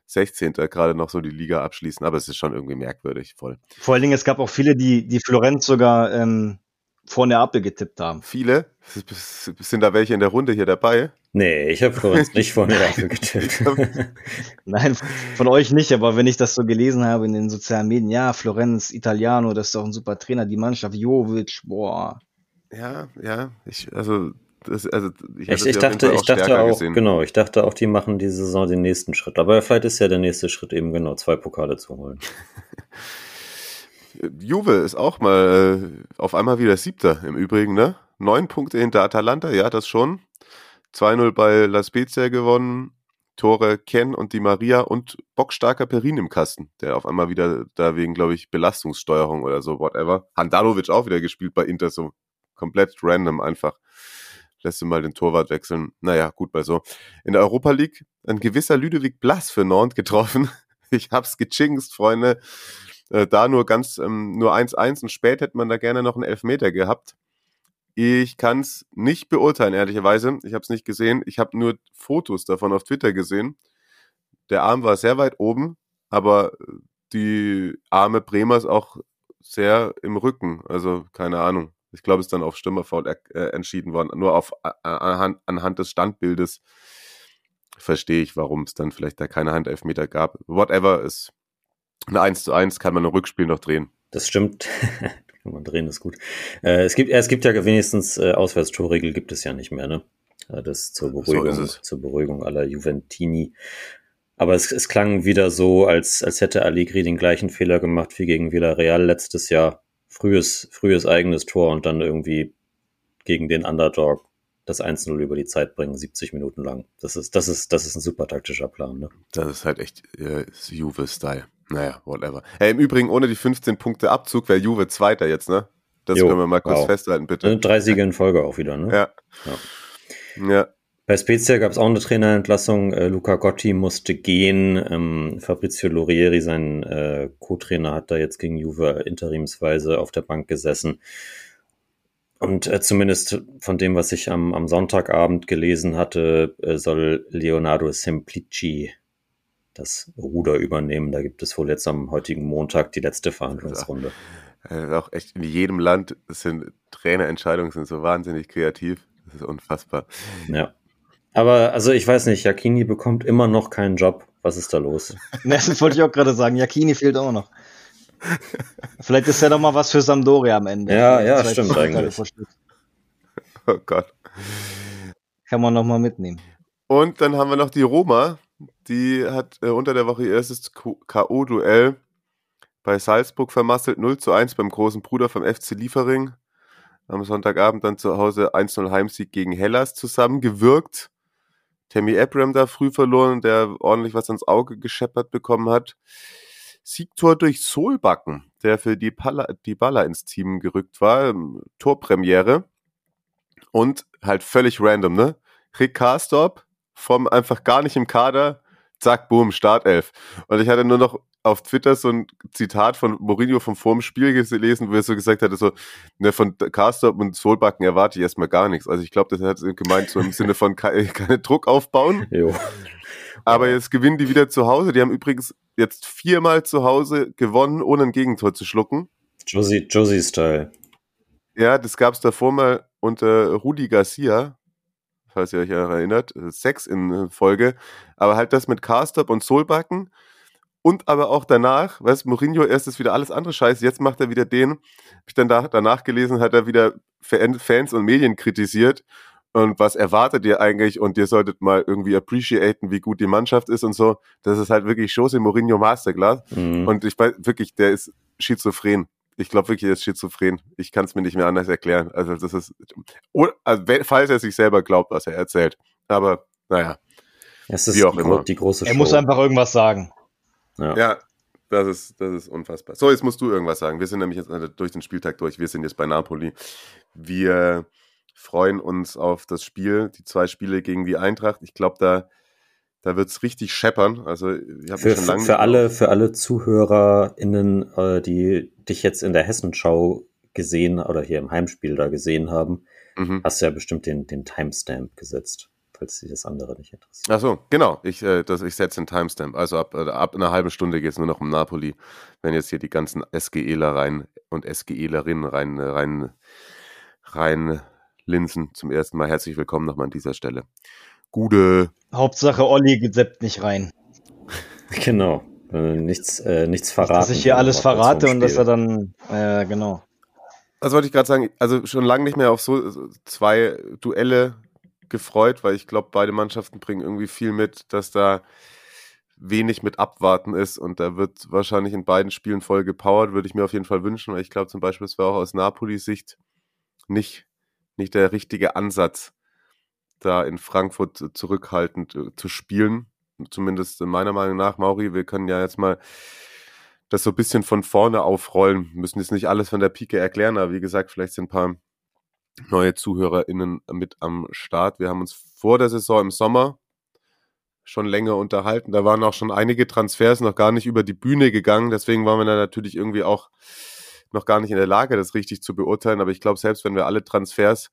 [SPEAKER 1] 16. gerade noch so die Liga abschließen, aber es ist schon irgendwie merkwürdig voll.
[SPEAKER 2] Vor allen Dingen, es gab auch viele, die, die Florenz sogar ähm, vor Neapel getippt haben.
[SPEAKER 1] Viele? Sind da welche in der Runde hier dabei?
[SPEAKER 3] Nee, ich habe Florenz nicht vor Neapel getippt.
[SPEAKER 2] Nein, von euch nicht, aber wenn ich das so gelesen habe in den sozialen Medien, ja, Florenz, Italiano, das ist doch ein super Trainer, die Mannschaft, Jovic, boah.
[SPEAKER 1] Ja, ja, ich, also das, also
[SPEAKER 3] ich, ich, ich dachte, ich dachte auch, gesehen. genau, ich dachte auch, die machen diese Saison den nächsten Schritt. Aber vielleicht ist ja der nächste Schritt eben genau, zwei Pokale zu holen.
[SPEAKER 1] Juve ist auch mal äh, auf einmal wieder Siebter im Übrigen, ne? Neun Punkte hinter Atalanta, ja, das schon. 2-0 bei La Spezia gewonnen. Tore Ken und die Maria und bockstarker Perin im Kasten, der auf einmal wieder da wegen, glaube ich, Belastungssteuerung oder so, whatever. Handanovic auch wieder gespielt bei Inter, so komplett random einfach lässt du mal den Torwart wechseln. Naja, gut bei so. In der Europa League ein gewisser Ludovic Blas für Nantes getroffen. Ich hab's gechingst, Freunde. Äh, da nur ganz, ähm, nur 1-1 und spät hätte man da gerne noch einen Elfmeter gehabt. Ich kann's nicht beurteilen, ehrlicherweise. Ich habe es nicht gesehen. Ich habe nur Fotos davon auf Twitter gesehen. Der Arm war sehr weit oben, aber die Arme Bremers auch sehr im Rücken. Also keine Ahnung. Ich glaube, es ist dann auf Stürmerfoul äh, entschieden worden. Nur auf, äh, anhand, anhand des Standbildes verstehe ich, warum es dann vielleicht da keine Handelfmeter gab. Whatever ist ein 1 zu 1, kann man ein Rückspiel noch drehen.
[SPEAKER 3] Das stimmt. kann man drehen, ist gut. Äh, es, gibt, es gibt ja wenigstens äh, Auswärtstorregel gibt es ja nicht mehr, ne? Äh, das zur Beruhigung, so zur Beruhigung aller Juventini. Aber es, es klang wieder so, als, als hätte Allegri den gleichen Fehler gemacht wie gegen Villarreal letztes Jahr frühes, frühes eigenes Tor und dann irgendwie gegen den Underdog das 1-0 über die Zeit bringen, 70 Minuten lang. Das ist, das ist, das ist ein super taktischer Plan, ne?
[SPEAKER 1] Das ist halt echt äh, Juve-Style. Naja, whatever. Hey, Im Übrigen, ohne die 15 Punkte Abzug wäre Juve Zweiter jetzt, ne? Das jo, können wir mal kurz wow. festhalten, bitte.
[SPEAKER 3] Drei Siege in Folge auch wieder, ne?
[SPEAKER 1] Ja. Ja. ja.
[SPEAKER 3] Bei Spezia gab es auch eine Trainerentlassung. Äh, Luca Gotti musste gehen. Ähm, Fabrizio Lorieri, sein äh, Co-Trainer, hat da jetzt gegen Juve interimsweise auf der Bank gesessen. Und äh, zumindest von dem, was ich am, am Sonntagabend gelesen hatte, äh, soll Leonardo Semplici das Ruder übernehmen. Da gibt es wohl jetzt am heutigen Montag die letzte Verhandlungsrunde.
[SPEAKER 1] Äh, auch echt in jedem Land sind Trainerentscheidungen sind so wahnsinnig kreativ. Das ist unfassbar.
[SPEAKER 3] Ja. Aber also ich weiß nicht, Jakini bekommt immer noch keinen Job. Was ist da los?
[SPEAKER 2] das wollte ich auch gerade sagen. Jakini fehlt auch noch. Vielleicht ist ja noch mal was für Sampdoria am Ende.
[SPEAKER 3] Ja, ja, stimmt eigentlich.
[SPEAKER 1] Oh Gott.
[SPEAKER 2] Kann man noch mal mitnehmen.
[SPEAKER 1] Und dann haben wir noch die Roma. Die hat äh, unter der Woche ihr erstes K.O.-Duell bei Salzburg vermasselt. 0 zu 1 beim großen Bruder vom FC Liefering. Am Sonntagabend dann zu Hause 1-0 Heimsieg gegen Hellas zusammengewirkt Tammy Abram da früh verloren, der ordentlich was ans Auge gescheppert bekommen hat. Siegtor durch Solbacken, der für die, Palla, die Baller ins Team gerückt war. Torpremiere. Und halt völlig random, ne? Rick Karstorp vom einfach gar nicht im Kader, zack, boom, Startelf. Und ich hatte nur noch auf Twitter so ein Zitat von Mourinho vom vorm Spiel gelesen, wo er so gesagt hatte, so, ne, von Karstorp und Solbacken erwarte ich erstmal gar nichts. Also ich glaube, das hat gemeint so im Sinne von keine, keine Druck aufbauen. Jo. Aber jetzt gewinnen die wieder zu Hause. Die haben übrigens jetzt viermal zu Hause gewonnen, ohne ein Gegentor zu schlucken.
[SPEAKER 3] Josie, Josie-Style.
[SPEAKER 1] Ja, das gab es davor mal unter Rudi Garcia, falls ihr euch erinnert. Sechs in Folge. Aber halt das mit Carstop und Solbacken. Und aber auch danach, weißt Mourinho erst ist wieder alles andere Scheiße, jetzt macht er wieder den, hab ich dann da, danach gelesen, hat er wieder Fans und Medien kritisiert und was erwartet ihr eigentlich und ihr solltet mal irgendwie appreciaten, wie gut die Mannschaft ist und so. Das ist halt wirklich Jose Mourinho Masterclass. Mhm. Und ich weiß wirklich, der ist schizophren. Ich glaube wirklich, er ist schizophren. Ich kann es mir nicht mehr anders erklären. Also das ist, also, falls er sich selber glaubt, was er erzählt. Aber naja.
[SPEAKER 3] Es ist wie auch die, immer. die große
[SPEAKER 2] Show. Er muss einfach irgendwas sagen.
[SPEAKER 1] Ja. ja. Das ist, das ist unfassbar. So, jetzt musst du irgendwas sagen. Wir sind nämlich jetzt durch den Spieltag durch. Wir sind jetzt bei Napoli. Wir freuen uns auf das Spiel, die zwei Spiele gegen die Eintracht. Ich glaube, da, da wird es richtig scheppern. Also ich
[SPEAKER 3] habe für, schon lange für alle, für alle ZuhörerInnen, äh, die dich jetzt in der Hessenschau gesehen oder hier im Heimspiel da gesehen haben, mhm. hast du ja bestimmt den, den Timestamp gesetzt, falls sie das andere nicht interessiert.
[SPEAKER 1] Ach so, genau. Ich, äh, ich setze den Timestamp. Also ab, äh, ab einer halben Stunde geht es nur noch um Napoli, wenn jetzt hier die ganzen SGEler rein und SGElerinnen rein, rein, rein Linsen zum ersten Mal. Herzlich willkommen nochmal an dieser Stelle. Gute.
[SPEAKER 2] Hauptsache Olli seppt nicht rein.
[SPEAKER 3] Genau. Äh, nichts, äh, nichts verraten.
[SPEAKER 2] Dass ich hier alles verrate und dass er dann, äh, genau.
[SPEAKER 1] Das wollte ich gerade sagen, also schon lange nicht mehr auf so zwei Duelle gefreut, weil ich glaube, beide Mannschaften bringen irgendwie viel mit, dass da wenig mit Abwarten ist und da wird wahrscheinlich in beiden Spielen voll gepowert, würde ich mir auf jeden Fall wünschen, weil ich glaube zum Beispiel, es wäre auch aus Napolis Sicht nicht nicht der richtige Ansatz, da in Frankfurt zurückhaltend äh, zu spielen. Zumindest meiner Meinung nach, Mauri, wir können ja jetzt mal das so ein bisschen von vorne aufrollen. Müssen jetzt nicht alles von der Pike erklären, aber wie gesagt, vielleicht sind ein paar neue ZuhörerInnen mit am Start. Wir haben uns vor der Saison im Sommer schon länger unterhalten. Da waren auch schon einige Transfers noch gar nicht über die Bühne gegangen. Deswegen waren wir da natürlich irgendwie auch noch gar nicht in der Lage, das richtig zu beurteilen. Aber ich glaube, selbst wenn wir alle Transfers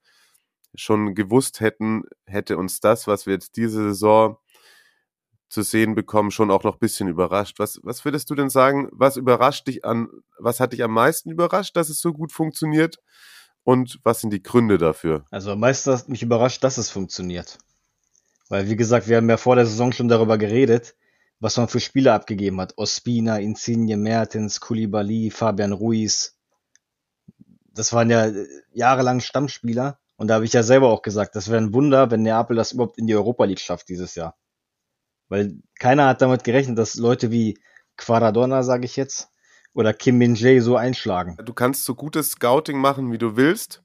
[SPEAKER 1] schon gewusst hätten, hätte uns das, was wir jetzt diese Saison zu sehen bekommen, schon auch noch ein bisschen überrascht. Was, was würdest du denn sagen, was überrascht dich an, was hat dich am meisten überrascht, dass es so gut funktioniert? Und was sind die Gründe dafür?
[SPEAKER 2] Also am meisten hat mich überrascht, dass es funktioniert. Weil, wie gesagt, wir haben ja vor der Saison schon darüber geredet, was man für Spieler abgegeben hat. Ospina, Insigne, Mertens, Koulibaly, Fabian Ruiz. Das waren ja äh, jahrelang Stammspieler. Und da habe ich ja selber auch gesagt, das wäre ein Wunder, wenn Neapel das überhaupt in die Europa League schafft dieses Jahr. Weil keiner hat damit gerechnet, dass Leute wie Quaradonna, sage ich jetzt, oder Kim Min-jae so einschlagen.
[SPEAKER 1] Du kannst so gutes Scouting machen, wie du willst.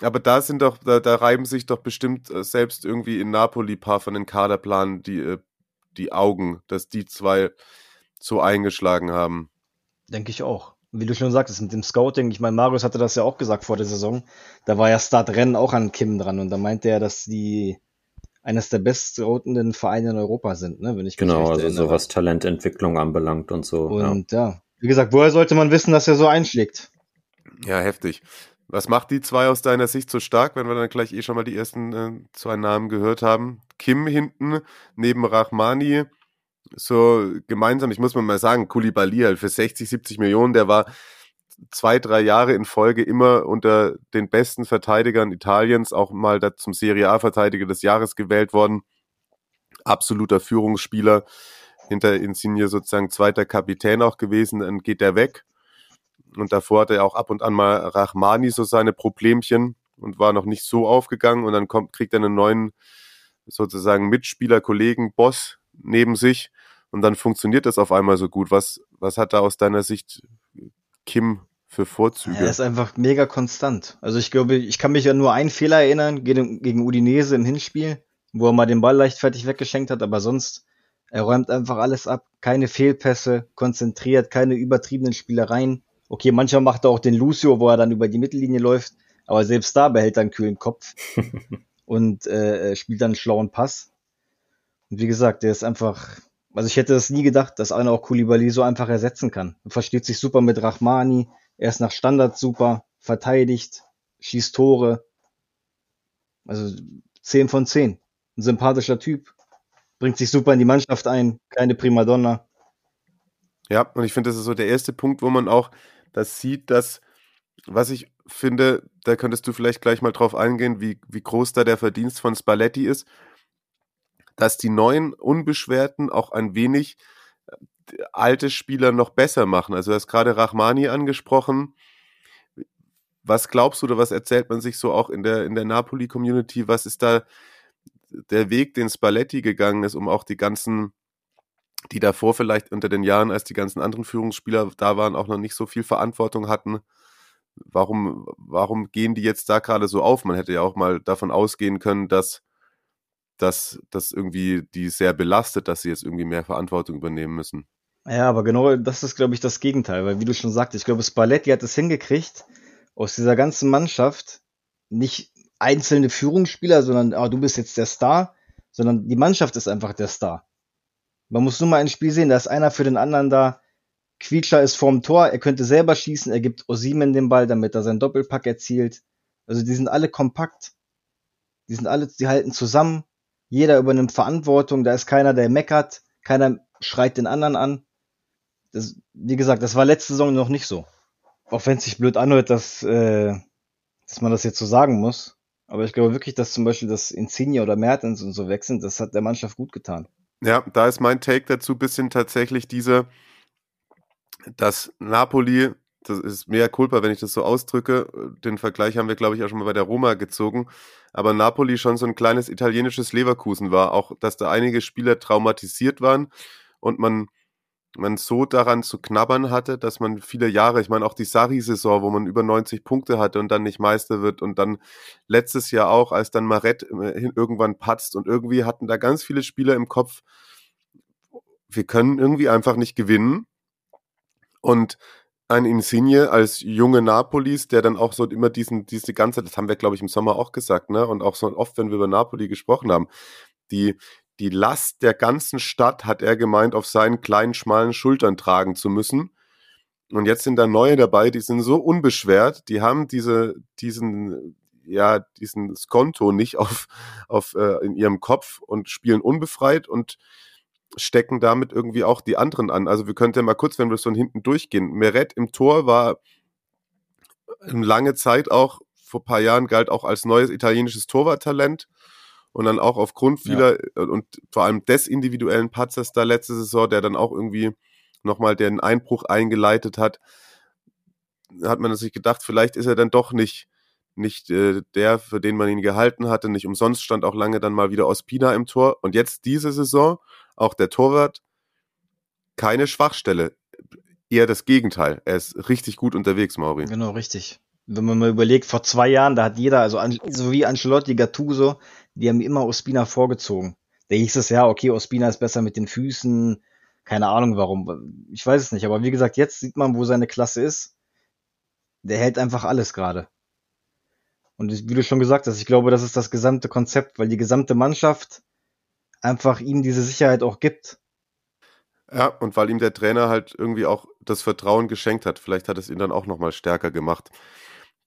[SPEAKER 1] Aber da sind doch, da, da reiben sich doch bestimmt äh, selbst irgendwie in Napoli paar von den Kaderplanen die äh, die Augen, dass die zwei so eingeschlagen haben.
[SPEAKER 2] Denke ich auch. Wie du schon sagtest, mit dem Scouting, ich meine, Marius hatte das ja auch gesagt vor der Saison, da war ja Startrennen auch an Kim dran und da meinte er, dass die eines der bestscoutenden Vereine in Europa sind, ne, wenn ich
[SPEAKER 3] mich Genau, also erinnere. so was Talententwicklung anbelangt und so.
[SPEAKER 2] Und ja. ja, wie gesagt, woher sollte man wissen, dass er so einschlägt?
[SPEAKER 1] Ja, heftig. Was macht die zwei aus deiner Sicht so stark, wenn wir dann gleich eh schon mal die ersten äh, zwei Namen gehört haben? Kim hinten, neben Rahmani, so gemeinsam, ich muss mal sagen, Kulibali halt für 60, 70 Millionen, der war zwei, drei Jahre in Folge immer unter den besten Verteidigern Italiens, auch mal zum Serie A-Verteidiger des Jahres gewählt worden. Absoluter Führungsspieler, hinter Insigne sozusagen zweiter Kapitän auch gewesen, dann geht er weg und davor hatte er auch ab und an mal Rachmani so seine Problemchen und war noch nicht so aufgegangen. Und dann kommt, kriegt er einen neuen sozusagen Mitspieler, Kollegen, Boss neben sich. Und dann funktioniert das auf einmal so gut. Was, was hat da aus deiner Sicht Kim für Vorzüge?
[SPEAKER 2] Er ist einfach mega konstant. Also ich glaube, ich kann mich ja nur einen Fehler erinnern gegen, gegen Udinese im Hinspiel. wo er mal den Ball leichtfertig weggeschenkt hat, aber sonst, er räumt einfach alles ab. Keine Fehlpässe, konzentriert, keine übertriebenen Spielereien. Okay, manchmal macht er auch den Lucio, wo er dann über die Mittellinie läuft, aber selbst da behält er einen kühlen Kopf und äh, spielt dann einen schlauen Pass. Und wie gesagt, der ist einfach, also ich hätte es nie gedacht, dass einer auch Koulibaly so einfach ersetzen kann. Er versteht sich super mit Rahmani, er ist nach Standard super, verteidigt, schießt Tore. Also 10 von 10. Ein sympathischer Typ. Bringt sich super in die Mannschaft ein, keine Primadonna.
[SPEAKER 1] Ja, und ich finde, das ist so der erste Punkt, wo man auch das sieht, dass, was ich finde, da könntest du vielleicht gleich mal drauf eingehen, wie, wie groß da der Verdienst von Spalletti ist, dass die neuen Unbeschwerten auch ein wenig äh, alte Spieler noch besser machen. Also du hast gerade Rahmani angesprochen. Was glaubst du oder was erzählt man sich so auch in der, in der Napoli-Community? Was ist da der Weg, den Spalletti gegangen ist, um auch die ganzen, die davor vielleicht unter den Jahren, als die ganzen anderen Führungsspieler da waren, auch noch nicht so viel Verantwortung hatten? Warum, warum gehen die jetzt da gerade so auf? Man hätte ja auch mal davon ausgehen können, dass dass das irgendwie die sehr belastet, dass sie jetzt irgendwie mehr Verantwortung übernehmen müssen.
[SPEAKER 2] Ja, aber genau das ist, glaube ich, das Gegenteil, weil wie du schon sagst, ich glaube, Spalletti hat es hingekriegt, aus dieser ganzen Mannschaft nicht einzelne Führungsspieler, sondern oh, du bist jetzt der Star, sondern die Mannschaft ist einfach der Star. Man muss nur mal ein Spiel sehen, da ist einer für den anderen da. Quietscher ist vorm Tor, er könnte selber schießen, er gibt Osimen den Ball, damit er seinen Doppelpack erzielt. Also die sind alle kompakt. Die sind alle, die halten zusammen. Jeder übernimmt Verantwortung, da ist keiner, der meckert, keiner schreit den anderen an. Das, wie gesagt, das war letzte Saison noch nicht so. Auch wenn es sich blöd anhört, dass, äh, dass man das jetzt so sagen muss. Aber ich glaube wirklich, dass zum Beispiel das Insignia oder Mertens und so wechseln, das hat der Mannschaft gut getan.
[SPEAKER 1] Ja, da ist mein Take dazu bisschen tatsächlich diese, dass Napoli das ist mehr Culpa, wenn ich das so ausdrücke. Den Vergleich haben wir, glaube ich, auch schon mal bei der Roma gezogen. Aber Napoli schon so ein kleines italienisches Leverkusen war. Auch, dass da einige Spieler traumatisiert waren und man, man so daran zu knabbern hatte, dass man viele Jahre, ich meine auch die Sari-Saison, wo man über 90 Punkte hatte und dann nicht Meister wird und dann letztes Jahr auch, als dann Maret äh, irgendwann patzt und irgendwie hatten da ganz viele Spieler im Kopf, wir können irgendwie einfach nicht gewinnen. Und ein Insigne als junge Napolis, der dann auch so immer diesen, diese ganze, das haben wir, glaube ich, im Sommer auch gesagt, ne? Und auch so oft, wenn wir über Napoli gesprochen haben, die, die Last der ganzen Stadt, hat er gemeint, auf seinen kleinen, schmalen Schultern tragen zu müssen. Und jetzt sind da neue dabei, die sind so unbeschwert, die haben diese, diesen, ja, diesen Skonto nicht auf, auf, äh, in ihrem Kopf und spielen unbefreit und stecken damit irgendwie auch die anderen an. Also wir könnten ja mal kurz, wenn wir so hinten durchgehen. Meret im Tor war lange Zeit auch, vor ein paar Jahren galt auch als neues italienisches Torwarttalent. Und dann auch aufgrund vieler ja. und vor allem des individuellen Patzers da letzte Saison, der dann auch irgendwie nochmal den Einbruch eingeleitet hat, hat man sich gedacht, vielleicht ist er dann doch nicht, nicht äh, der, für den man ihn gehalten hatte. Nicht umsonst stand auch lange dann mal wieder Ospina im Tor. Und jetzt diese Saison auch der Torwart, keine Schwachstelle. Eher das Gegenteil. Er ist richtig gut unterwegs, Mauri.
[SPEAKER 2] Genau, richtig. Wenn man mal überlegt, vor zwei Jahren, da hat jeder, also so wie Ancelotti, Gattuso, die haben immer Ospina vorgezogen. Da hieß es ja, okay, Ospina ist besser mit den Füßen. Keine Ahnung warum. Ich weiß es nicht. Aber wie gesagt, jetzt sieht man, wo seine Klasse ist. Der hält einfach alles gerade. Und wie du schon gesagt hast, ich glaube, das ist das gesamte Konzept, weil die gesamte Mannschaft einfach ihm diese Sicherheit auch gibt.
[SPEAKER 1] Ja, und weil ihm der Trainer halt irgendwie auch das Vertrauen geschenkt hat. Vielleicht hat es ihn dann auch nochmal stärker gemacht.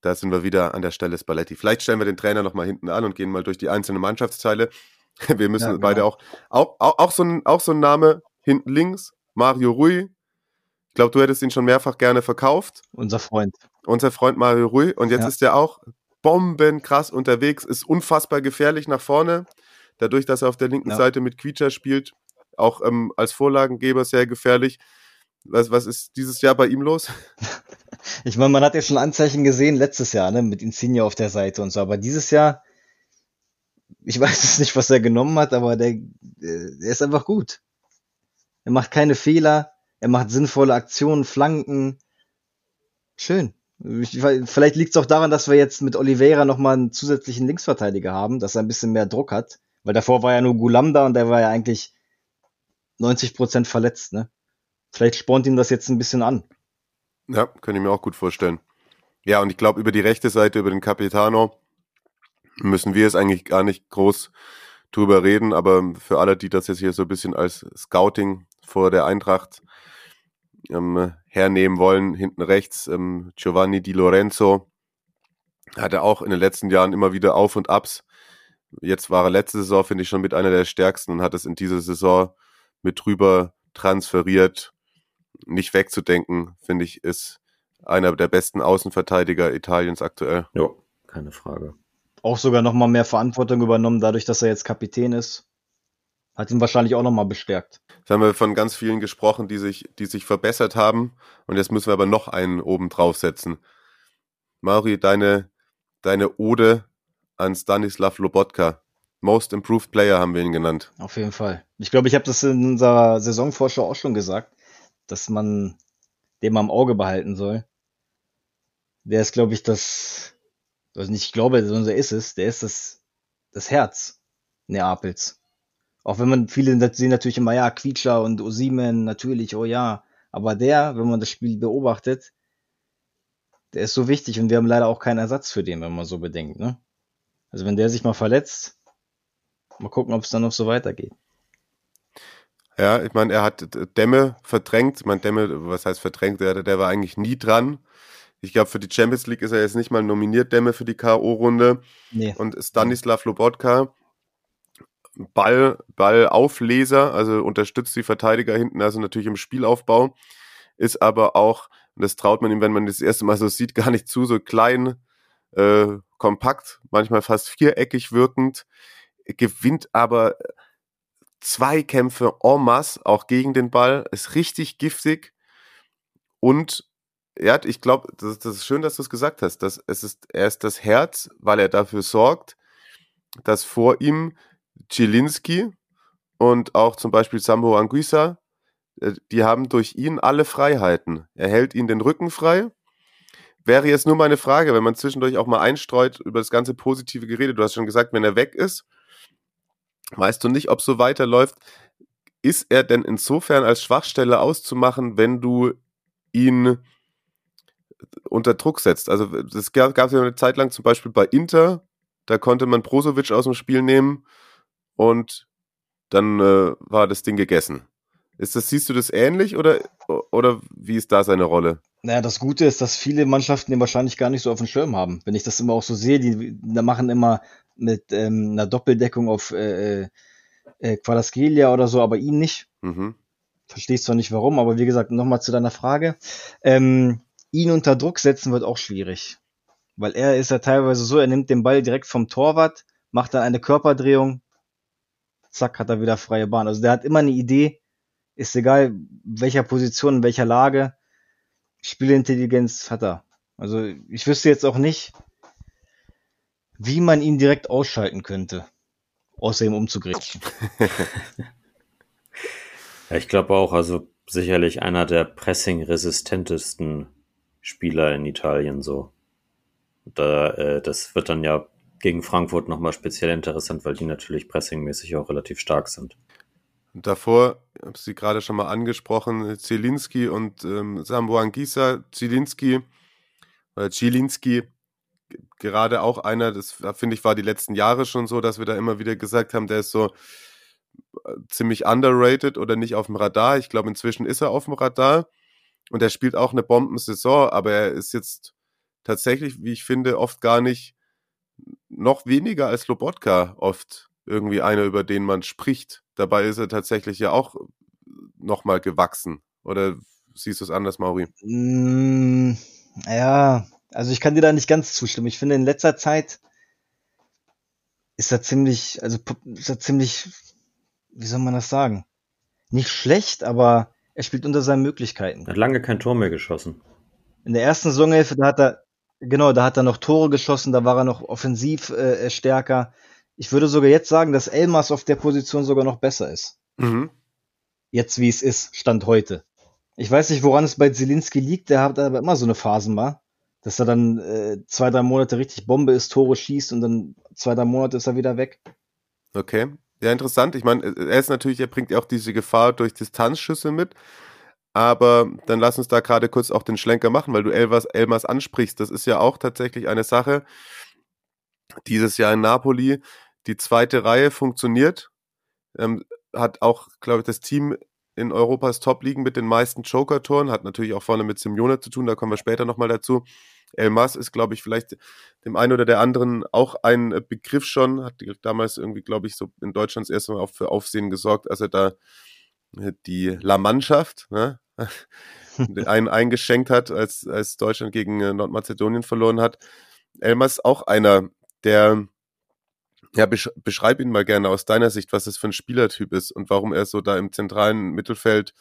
[SPEAKER 1] Da sind wir wieder an der Stelle Spalletti. Vielleicht stellen wir den Trainer nochmal hinten an und gehen mal durch die einzelnen Mannschaftsteile. Wir müssen ja, genau. beide auch, auch, auch, auch, so ein, auch so ein Name hinten links, Mario Rui. Ich glaube, du hättest ihn schon mehrfach gerne verkauft.
[SPEAKER 2] Unser Freund.
[SPEAKER 1] Unser Freund Mario Rui. Und jetzt ja. ist er auch bombenkrass unterwegs, ist unfassbar gefährlich nach vorne dadurch, dass er auf der linken ja. Seite mit Quietscher spielt, auch ähm, als Vorlagengeber sehr gefährlich. Was, was ist dieses Jahr bei ihm los?
[SPEAKER 2] Ich meine, man hat ja schon Anzeichen gesehen letztes Jahr, ne, mit Insigne auf der Seite und so, aber dieses Jahr, ich weiß es nicht, was er genommen hat, aber der, der ist einfach gut. Er macht keine Fehler, er macht sinnvolle Aktionen, Flanken. Schön. Ich, vielleicht liegt es auch daran, dass wir jetzt mit Oliveira nochmal einen zusätzlichen Linksverteidiger haben, dass er ein bisschen mehr Druck hat Weil davor war ja nur Gulam da und der war ja eigentlich 90 Prozent verletzt, ne? Vielleicht spornt ihn das jetzt ein bisschen an.
[SPEAKER 1] Ja, kann ich mir auch gut vorstellen. Ja, und ich glaube, über die rechte Seite, über den Capitano, müssen wir es eigentlich gar nicht groß drüber reden, aber für alle, die das jetzt hier so ein bisschen als Scouting vor der Eintracht ähm, hernehmen wollen, hinten rechts ähm, Giovanni Di Lorenzo, hatte auch in den letzten Jahren immer wieder Auf und Abs. Jetzt war er letzte Saison, finde ich, schon mit einer der stärksten und hat es in dieser Saison mit drüber transferiert. Nicht wegzudenken, finde ich, ist einer der besten Außenverteidiger Italiens aktuell.
[SPEAKER 3] Ja, keine Frage.
[SPEAKER 2] Auch sogar nochmal mehr Verantwortung übernommen, dadurch, dass er jetzt Kapitän ist. Hat ihn wahrscheinlich auch nochmal bestärkt.
[SPEAKER 1] Jetzt haben wir von ganz vielen gesprochen, die sich, die sich verbessert haben. Und jetzt müssen wir aber noch einen oben draufsetzen. Mauri, deine, deine Ode an Stanislav Lobotka. Most Improved Player haben wir ihn genannt.
[SPEAKER 2] Auf jeden Fall. Ich glaube, ich habe das in unserer Saisonvorschau auch schon gesagt, dass man den mal im Auge behalten soll. Der ist, glaube ich, das, also nicht ich glaube, sondern der ist es, der ist das, das Herz Neapels. Auch wenn man viele sehen natürlich immer, ja, Quietscher und Osimen, natürlich, oh ja. Aber der, wenn man das Spiel beobachtet, der ist so wichtig und wir haben leider auch keinen Ersatz für den, wenn man so bedenkt, ne? Also wenn der sich mal verletzt, mal gucken, ob es dann noch so weitergeht.
[SPEAKER 1] Ja, ich meine, er hat Dämme verdrängt. Ich meine, Dämme, was heißt verdrängt? Der, der war eigentlich nie dran. Ich glaube, für die Champions League ist er jetzt nicht mal nominiert, Dämme für die K.O.-Runde. Nee. Und Stanislav Lobotka, Ball, Ballaufleser, also unterstützt die Verteidiger hinten, also natürlich im Spielaufbau, ist aber auch, und das traut man ihm, wenn man das erste Mal so sieht, gar nicht zu, so klein, äh, kompakt, manchmal fast viereckig wirkend, gewinnt aber Zweikämpfe en masse, auch gegen den Ball, ist richtig giftig und ja, ich glaube, das, das, ist schön, dass du es gesagt hast. Dass es ist, er ist das Herz, weil er dafür sorgt, dass vor ihm Zielinski und auch zum Beispiel Sambo Anguissa, äh, die haben durch ihn alle Freiheiten. Er hält ihnen den Rücken frei. Wäre jetzt nur meine Frage, wenn man zwischendurch auch mal einstreut über das ganze positive Gerede. Du hast schon gesagt, wenn er weg ist, weißt du nicht, ob so weiterläuft. Ist er denn insofern als Schwachstelle auszumachen, wenn du ihn unter Druck setzt? Also es gab, gab ja eine Zeit lang zum Beispiel bei Inter, da konnte man Brozovic aus dem Spiel nehmen und dann äh, war das Ding gegessen. Ist das, siehst du das ähnlich oder, oder wie ist da seine Rolle?
[SPEAKER 2] Naja, das Gute ist, dass viele Mannschaften den wahrscheinlich gar nicht so auf dem Schirm haben. Wenn ich das immer auch so sehe, die da machen immer mit ähm, einer Doppeldeckung auf äh, äh, Quadaskelia oder so, aber ihn nicht. Mhm. Verstehst zwar nicht warum, aber wie gesagt, nochmal zu deiner Frage. Ähm, ihn unter Druck setzen wird auch schwierig. Weil er ist ja teilweise so, er nimmt den Ball direkt vom Torwart, macht dann eine Körperdrehung, zack, hat er wieder freie Bahn. Also der hat immer eine Idee, ist egal, welcher Position, in welcher Lage, Spielintelligenz hat er. Also ich wüsste jetzt auch nicht, wie man ihn direkt ausschalten könnte, außer ihm umzugrätschen.
[SPEAKER 3] ja, ich glaube auch, also sicherlich einer der pressing-resistentesten Spieler in Italien so. Da, äh, das wird dann ja gegen Frankfurt nochmal speziell interessant, weil die natürlich pressingmäßig auch relativ stark sind.
[SPEAKER 1] Davor, ich habe sie gerade schon mal angesprochen, Zielinski und ähm, Sambo Anguissa. Zielinski, oder Zielinski, gerade auch einer, das finde ich war die letzten Jahre schon so, dass wir da immer wieder gesagt haben, der ist so äh, ziemlich underrated oder nicht auf dem Radar. Ich glaube, inzwischen ist er auf dem Radar und er spielt auch eine Bombensaison, aber er ist jetzt tatsächlich, wie ich finde, oft gar nicht noch weniger als Lobotka oft irgendwie einer, über den man spricht. Dabei ist er tatsächlich ja auch nochmal gewachsen. Oder siehst du es anders, Mauri?
[SPEAKER 2] Mm, ja, also ich kann dir da nicht ganz zustimmen. Ich finde, in letzter Zeit ist er ziemlich, also ist er ziemlich, wie soll man das sagen? Nicht schlecht, aber er spielt unter seinen Möglichkeiten.
[SPEAKER 3] Er hat lange kein Tor mehr geschossen.
[SPEAKER 2] In der ersten Saisonhälfte, da hat er, genau, da hat er noch Tore geschossen, da war er noch offensiv äh, stärker. Ich würde sogar jetzt sagen, dass Elmas auf der Position sogar noch besser ist. Mhm. Jetzt wie es ist, Stand heute. Ich weiß nicht, woran es bei Zielinski liegt, der hat aber immer so eine Phasen mal, dass er dann äh, zwei, drei Monate richtig Bombe ist, Tore schießt und dann zwei, drei Monate ist er wieder weg.
[SPEAKER 1] Okay. Ja, interessant. Ich meine, er ist natürlich, er bringt ja auch diese Gefahr durch Distanzschüsse mit. Aber dann lass uns da gerade kurz auch den Schlenker machen, weil du Elmas, Elmas ansprichst. Das ist ja auch tatsächlich eine Sache. Dieses Jahr in Napoli, die zweite Reihe funktioniert. Ähm, hat auch, glaube ich, das Team in Europas Top-Ligen mit den meisten Joker-Toren. Hat natürlich auch vorne mit Simeone zu tun, da kommen wir später nochmal dazu. Elmas ist, glaube ich, vielleicht dem einen oder der anderen auch ein Begriff schon. Hat damals irgendwie, glaube ich, so in Deutschland das erste Mal auch für Aufsehen gesorgt, als er da äh, die La Mannschaft ne, einen eingeschenkt hat, als, als Deutschland gegen äh, Nordmazedonien verloren hat. Elmas auch einer, der ja, besch beschreib ihn mal gerne aus deiner Sicht, was das für ein Spielertyp ist und warum er so da im zentralen Mittelfeld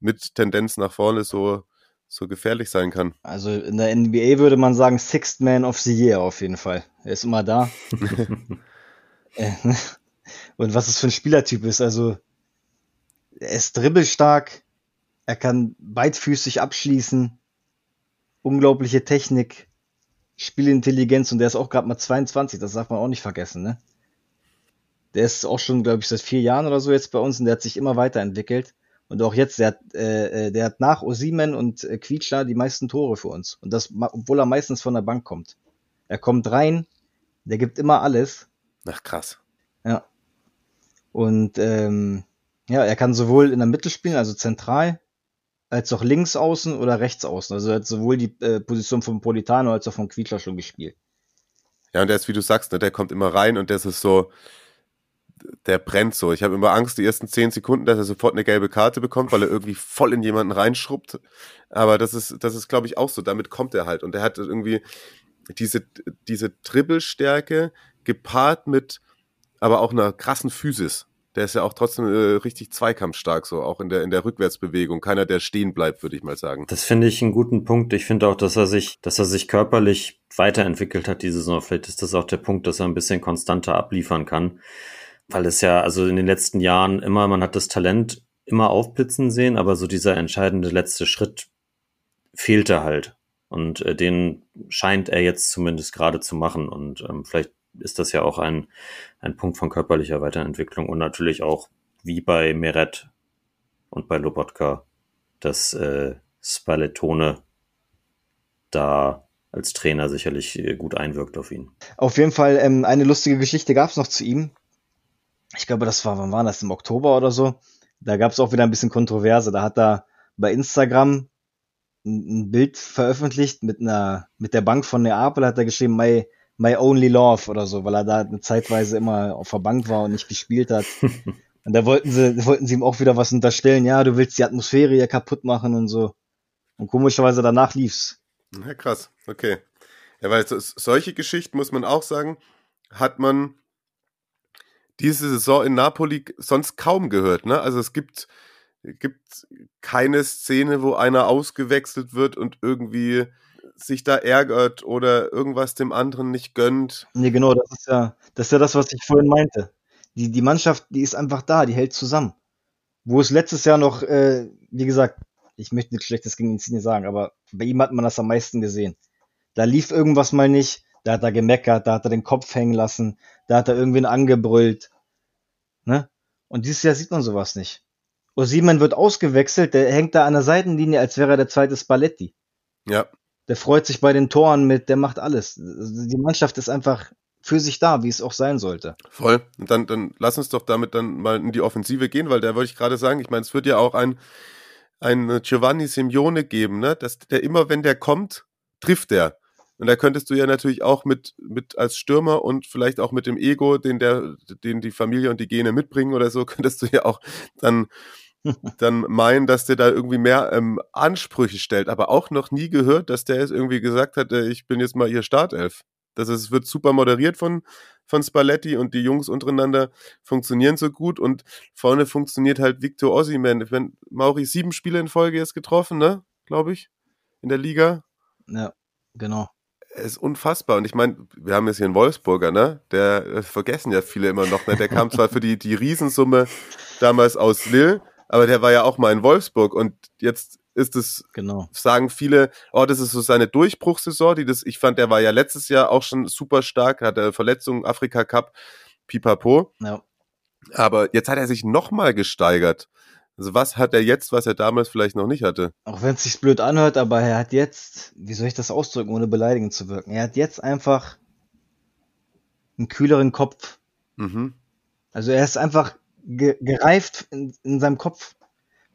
[SPEAKER 1] mit Tendenz nach vorne so so gefährlich sein kann.
[SPEAKER 2] Also in der NBA würde man sagen Sixth Man of the Year auf jeden Fall. Er ist immer da. Äh, und was es für ein Spielertyp ist, also er ist dribbelstark, er kann beidfüßig abschließen, unglaubliche Technik, Spielintelligenz und der ist auch gerade mal 22, das darf man auch nicht vergessen, ne? Der ist auch schon, glaube ich, seit vier Jahren oder so jetzt bei uns und der hat sich immer weiterentwickelt. Und auch jetzt, der hat, äh, äh, der hat nach Osimen und äh, Quietscher die meisten Tore für uns. Und das, obwohl er meistens von der Bank kommt. Er kommt rein, der gibt immer alles.
[SPEAKER 1] Ach, krass.
[SPEAKER 2] Ja. Und ähm, ja, er kann sowohl in der Mitte spielen, also zentral, als auch links außen oder rechts außen. Also er hat sowohl die äh, Position von Politano als auch von Quietscher schon gespielt.
[SPEAKER 1] Ja, und der ist, wie du sagst, ne, der kommt immer rein und das ist so, der brennt so. Ich habe immer Angst, die ersten zehn Sekunden, dass er sofort eine gelbe Karte bekommt, weil er irgendwie voll in jemanden reinschrubbt. Aber das ist, das ist, glaube ich, auch so. Damit kommt er halt. Und er hat irgendwie diese, diese Dribbelstärke gepaart mit aber auch einer krassen Physis. Der ist ja auch trotzdem äh, richtig zweikampfstark, so auch in der, in der Rückwärtsbewegung. Keiner, der stehen bleibt, würde ich mal sagen.
[SPEAKER 3] Das finde ich einen guten Punkt. Ich finde auch, dass er sich, dass er sich körperlich weiterentwickelt hat diese Saison. Vielleicht ist das auch der Punkt, dass er ein bisschen konstanter abliefern kann weil es ja, also in den letzten Jahren immer, man hat das Talent immer aufblitzen sehen, aber so dieser entscheidende letzte Schritt fehlte halt. Und äh, den scheint er jetzt zumindest gerade zu machen. Und ähm, vielleicht ist das ja auch ein, ein Punkt von körperlicher Weiterentwicklung und natürlich auch wie bei Meret und bei Lobotka, dass äh, Spallettone da als Trainer sicherlich äh, gut einwirkt auf ihn.
[SPEAKER 2] Auf jeden Fall ähm, eine lustige Geschichte gab es noch zu ihm ich glaube, das war, wann war das, im Oktober oder so? Da gab es auch wieder ein bisschen Kontroverse. Da hat er bei Instagram ein, Bild veröffentlicht mit einer, mit der Bank von Neapel, hat er geschrieben, my, my only love oder so, weil er da eine Zeitweise immer auf der Bank war und nicht gespielt hat. und da wollten sie, wollten sie ihm auch wieder was unterstellen, ja, du willst die Atmosphäre hier kaputt machen und so. Und komischerweise danach lief's.
[SPEAKER 1] Ja, krass, okay. Ja, weil so, solche Geschichten, muss man auch sagen, hat man diese Saison in Napoli sonst kaum gehört. Ne? Also es gibt, gibt keine Szene, wo einer ausgewechselt wird und irgendwie sich da ärgert oder irgendwas dem anderen nicht gönnt.
[SPEAKER 2] Nee, genau, das ist ja das, ist ja das was ich vorhin meinte. Die, die Mannschaft, die ist einfach da, die hält zusammen. Wo es letztes Jahr noch, äh, wie gesagt, ich möchte nichts Schlechtes gegen Insigne sagen, aber bei ihm hat man das am meisten gesehen. Da lief irgendwas mal nicht, da hat er gemeckert, da hat er den Kopf hängen lassen, da hat er irgendwen angebrüllt. Ne? Und dieses Jahr sieht man sowas nicht. Osiman wird ausgewechselt, der hängt da an der Seitenlinie, als wäre er der zweite Spalletti.
[SPEAKER 1] Ja.
[SPEAKER 2] Der freut sich bei den Toren mit, der macht alles. Die Mannschaft ist einfach für sich da, wie es auch sein sollte.
[SPEAKER 1] Voll. Und dann, dann lass uns doch damit dann mal in die Offensive gehen, weil da wollte ich gerade sagen, ich meine, es wird ja auch ein, ein Giovanni Simeone geben, ne? Dass der immer, wenn der kommt, trifft der. Und da könntest du ja natürlich auch mit, mit als Stürmer und vielleicht auch mit dem Ego, den der, den die Familie und die Gene mitbringen oder so, könntest du ja auch dann, dann meinen, dass der da irgendwie mehr ähm, Ansprüche stellt. Aber auch noch nie gehört, dass der jetzt irgendwie gesagt hat, äh, ich bin jetzt mal ihr Startelf. Das ist, wird super moderiert von, von Spalletti und die Jungs untereinander funktionieren so gut und vorne funktioniert halt Victor Ossiman. Ich meine, Mauri sieben Spiele in Folge jetzt getroffen, ne? Glaube ich, in der Liga.
[SPEAKER 2] Ja, genau
[SPEAKER 1] ist unfassbar. Und ich meine, wir haben jetzt hier einen Wolfsburger, ne? Der äh, vergessen ja viele immer noch, ne? Der kam zwar für die, die Riesensumme damals aus Lille, aber der war ja auch mal in Wolfsburg und jetzt ist es,
[SPEAKER 2] genau.
[SPEAKER 1] sagen viele, oh, das ist so seine Durchbruchssaison, die das, ich fand, der war ja letztes Jahr auch schon super stark, hatte Verletzungen, Afrika Cup, pipapo. Ja. Aber jetzt hat er sich nochmal gesteigert. Also was hat er jetzt, was er damals vielleicht noch nicht hatte?
[SPEAKER 2] Auch wenn es sich blöd anhört, aber er hat jetzt, wie soll ich das ausdrücken, ohne beleidigend zu wirken? Er hat jetzt einfach einen kühleren Kopf. Mhm. Also er ist einfach ge gereift in, in seinem Kopf.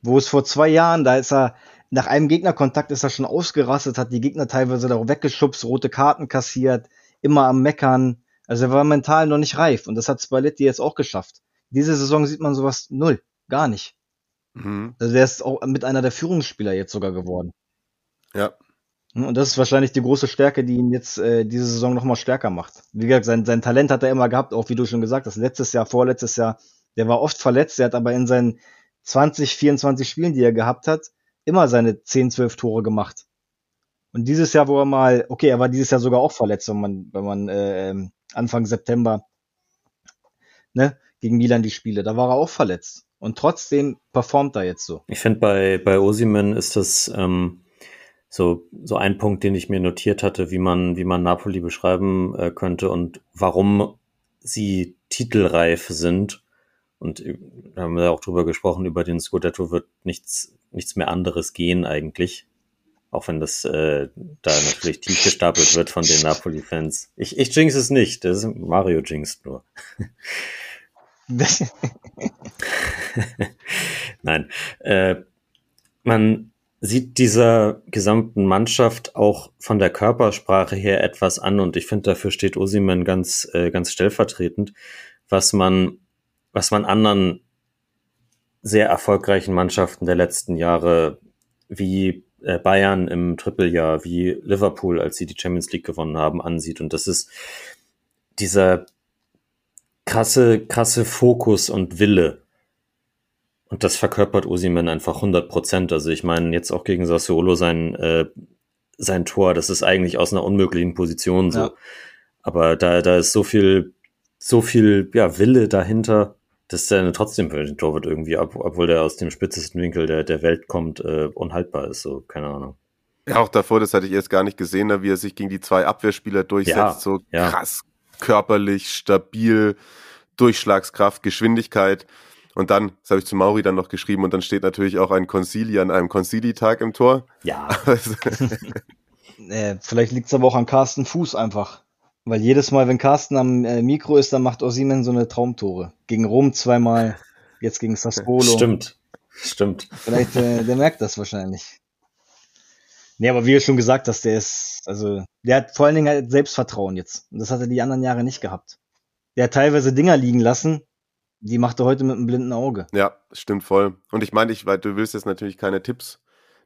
[SPEAKER 2] Wo es vor zwei Jahren, da ist er, nach einem Gegnerkontakt ist er schon ausgerastet, hat die Gegner teilweise darauf weggeschubst, rote Karten kassiert, immer am Meckern. Also er war mental noch nicht reif und das hat Spalletti jetzt auch geschafft. Diese Saison sieht man sowas null, gar nicht. Mhm. Also der ist auch mit einer der Führungsspieler jetzt sogar geworden.
[SPEAKER 1] Ja.
[SPEAKER 2] Hm, und das ist wahrscheinlich die große Stärke, die ihn jetzt äh, diese Saison nochmal stärker macht. Wie gesagt, sein, sein Talent hat er immer gehabt, auch wie du schon gesagt hast, letztes Jahr, vorletztes Jahr, der war oft verletzt, der hat aber in seinen 20, 24 Spielen, die er gehabt hat, immer seine 10, 12 Tore gemacht. Und dieses Jahr, wo er mal, okay, er war dieses Jahr sogar auch verletzt, wenn man, wenn man äh, ähm, Anfang September ne, gegen Milan die Spiele, da war er auch verletzt. Und trotzdem performt er jetzt so.
[SPEAKER 3] Ich finde, bei, bei Osimen ist das ähm, so, so ein Punkt, den ich mir notiert hatte, wie man, wie man Napoli beschreiben äh, könnte und warum sie titelreif sind. Und äh, da haben wir auch drüber gesprochen, über den Scudetto wird nichts, nichts mehr anderes gehen eigentlich. Auch wenn das äh, da natürlich tief gestapelt wird von den Napoli-Fans. Ich, ich jinx es nicht, das ist Mario jinxt nur. Nein. Äh, man sieht dieser gesamten Mannschaft auch von der Körpersprache her etwas an und ich finde, dafür steht Osimen ganz, äh, ganz stellvertretend, was man, was man anderen sehr erfolgreichen Mannschaften der letzten Jahre wie äh, Bayern im Trippeljahr, wie Liverpool, als sie die Champions League gewonnen haben, ansieht. Und das ist dieser krasse, krasse Fokus und Wille. Und das verkörpert Osimen einfach 100 Prozent. Also ich meine, jetzt auch gegen Sassuolo sein, äh, sein Tor, das ist eigentlich aus einer unmöglichen Position so. Ja. Aber da, da ist so viel, so viel, ja, Wille dahinter, dass der trotzdem für den Torwart irgendwie, ob, obwohl der aus dem spitzesten Winkel der, der Welt kommt, äh, unhaltbar ist, so, keine Ahnung.
[SPEAKER 1] Ja, auch davor, das hatte ich erst gar nicht gesehen, wie er sich gegen die zwei Abwehrspieler durchsetzt, ja, so ja. krass körperlich, stabil, Durchschlagskraft, Geschwindigkeit. Und dann, das habe ich zu Mauri dann noch geschrieben, und dann steht natürlich auch ein Concili an einem Concili-Tag im Tor.
[SPEAKER 2] Ja. äh, vielleicht liegt es aber auch an Carsten Fuß einfach. Weil jedes Mal, wenn Carsten am äh, Mikro ist, dann macht Osimen so eine Traumtore. Gegen Rom zweimal, jetzt gegen Sassuolo.
[SPEAKER 3] Stimmt, stimmt.
[SPEAKER 2] Vielleicht, äh, der merkt das wahrscheinlich. Nee, aber wie du schon gesagt hast, der ist, also, der hat vor allen Dingen halt Selbstvertrauen jetzt. Und das hat er die anderen Jahre nicht gehabt. Der hat teilweise Dinger liegen lassen, die macht er heute mit einem blinden Auge.
[SPEAKER 1] Ja, stimmt voll. Und ich meine, ich, weil du willst jetzt natürlich keine Tipps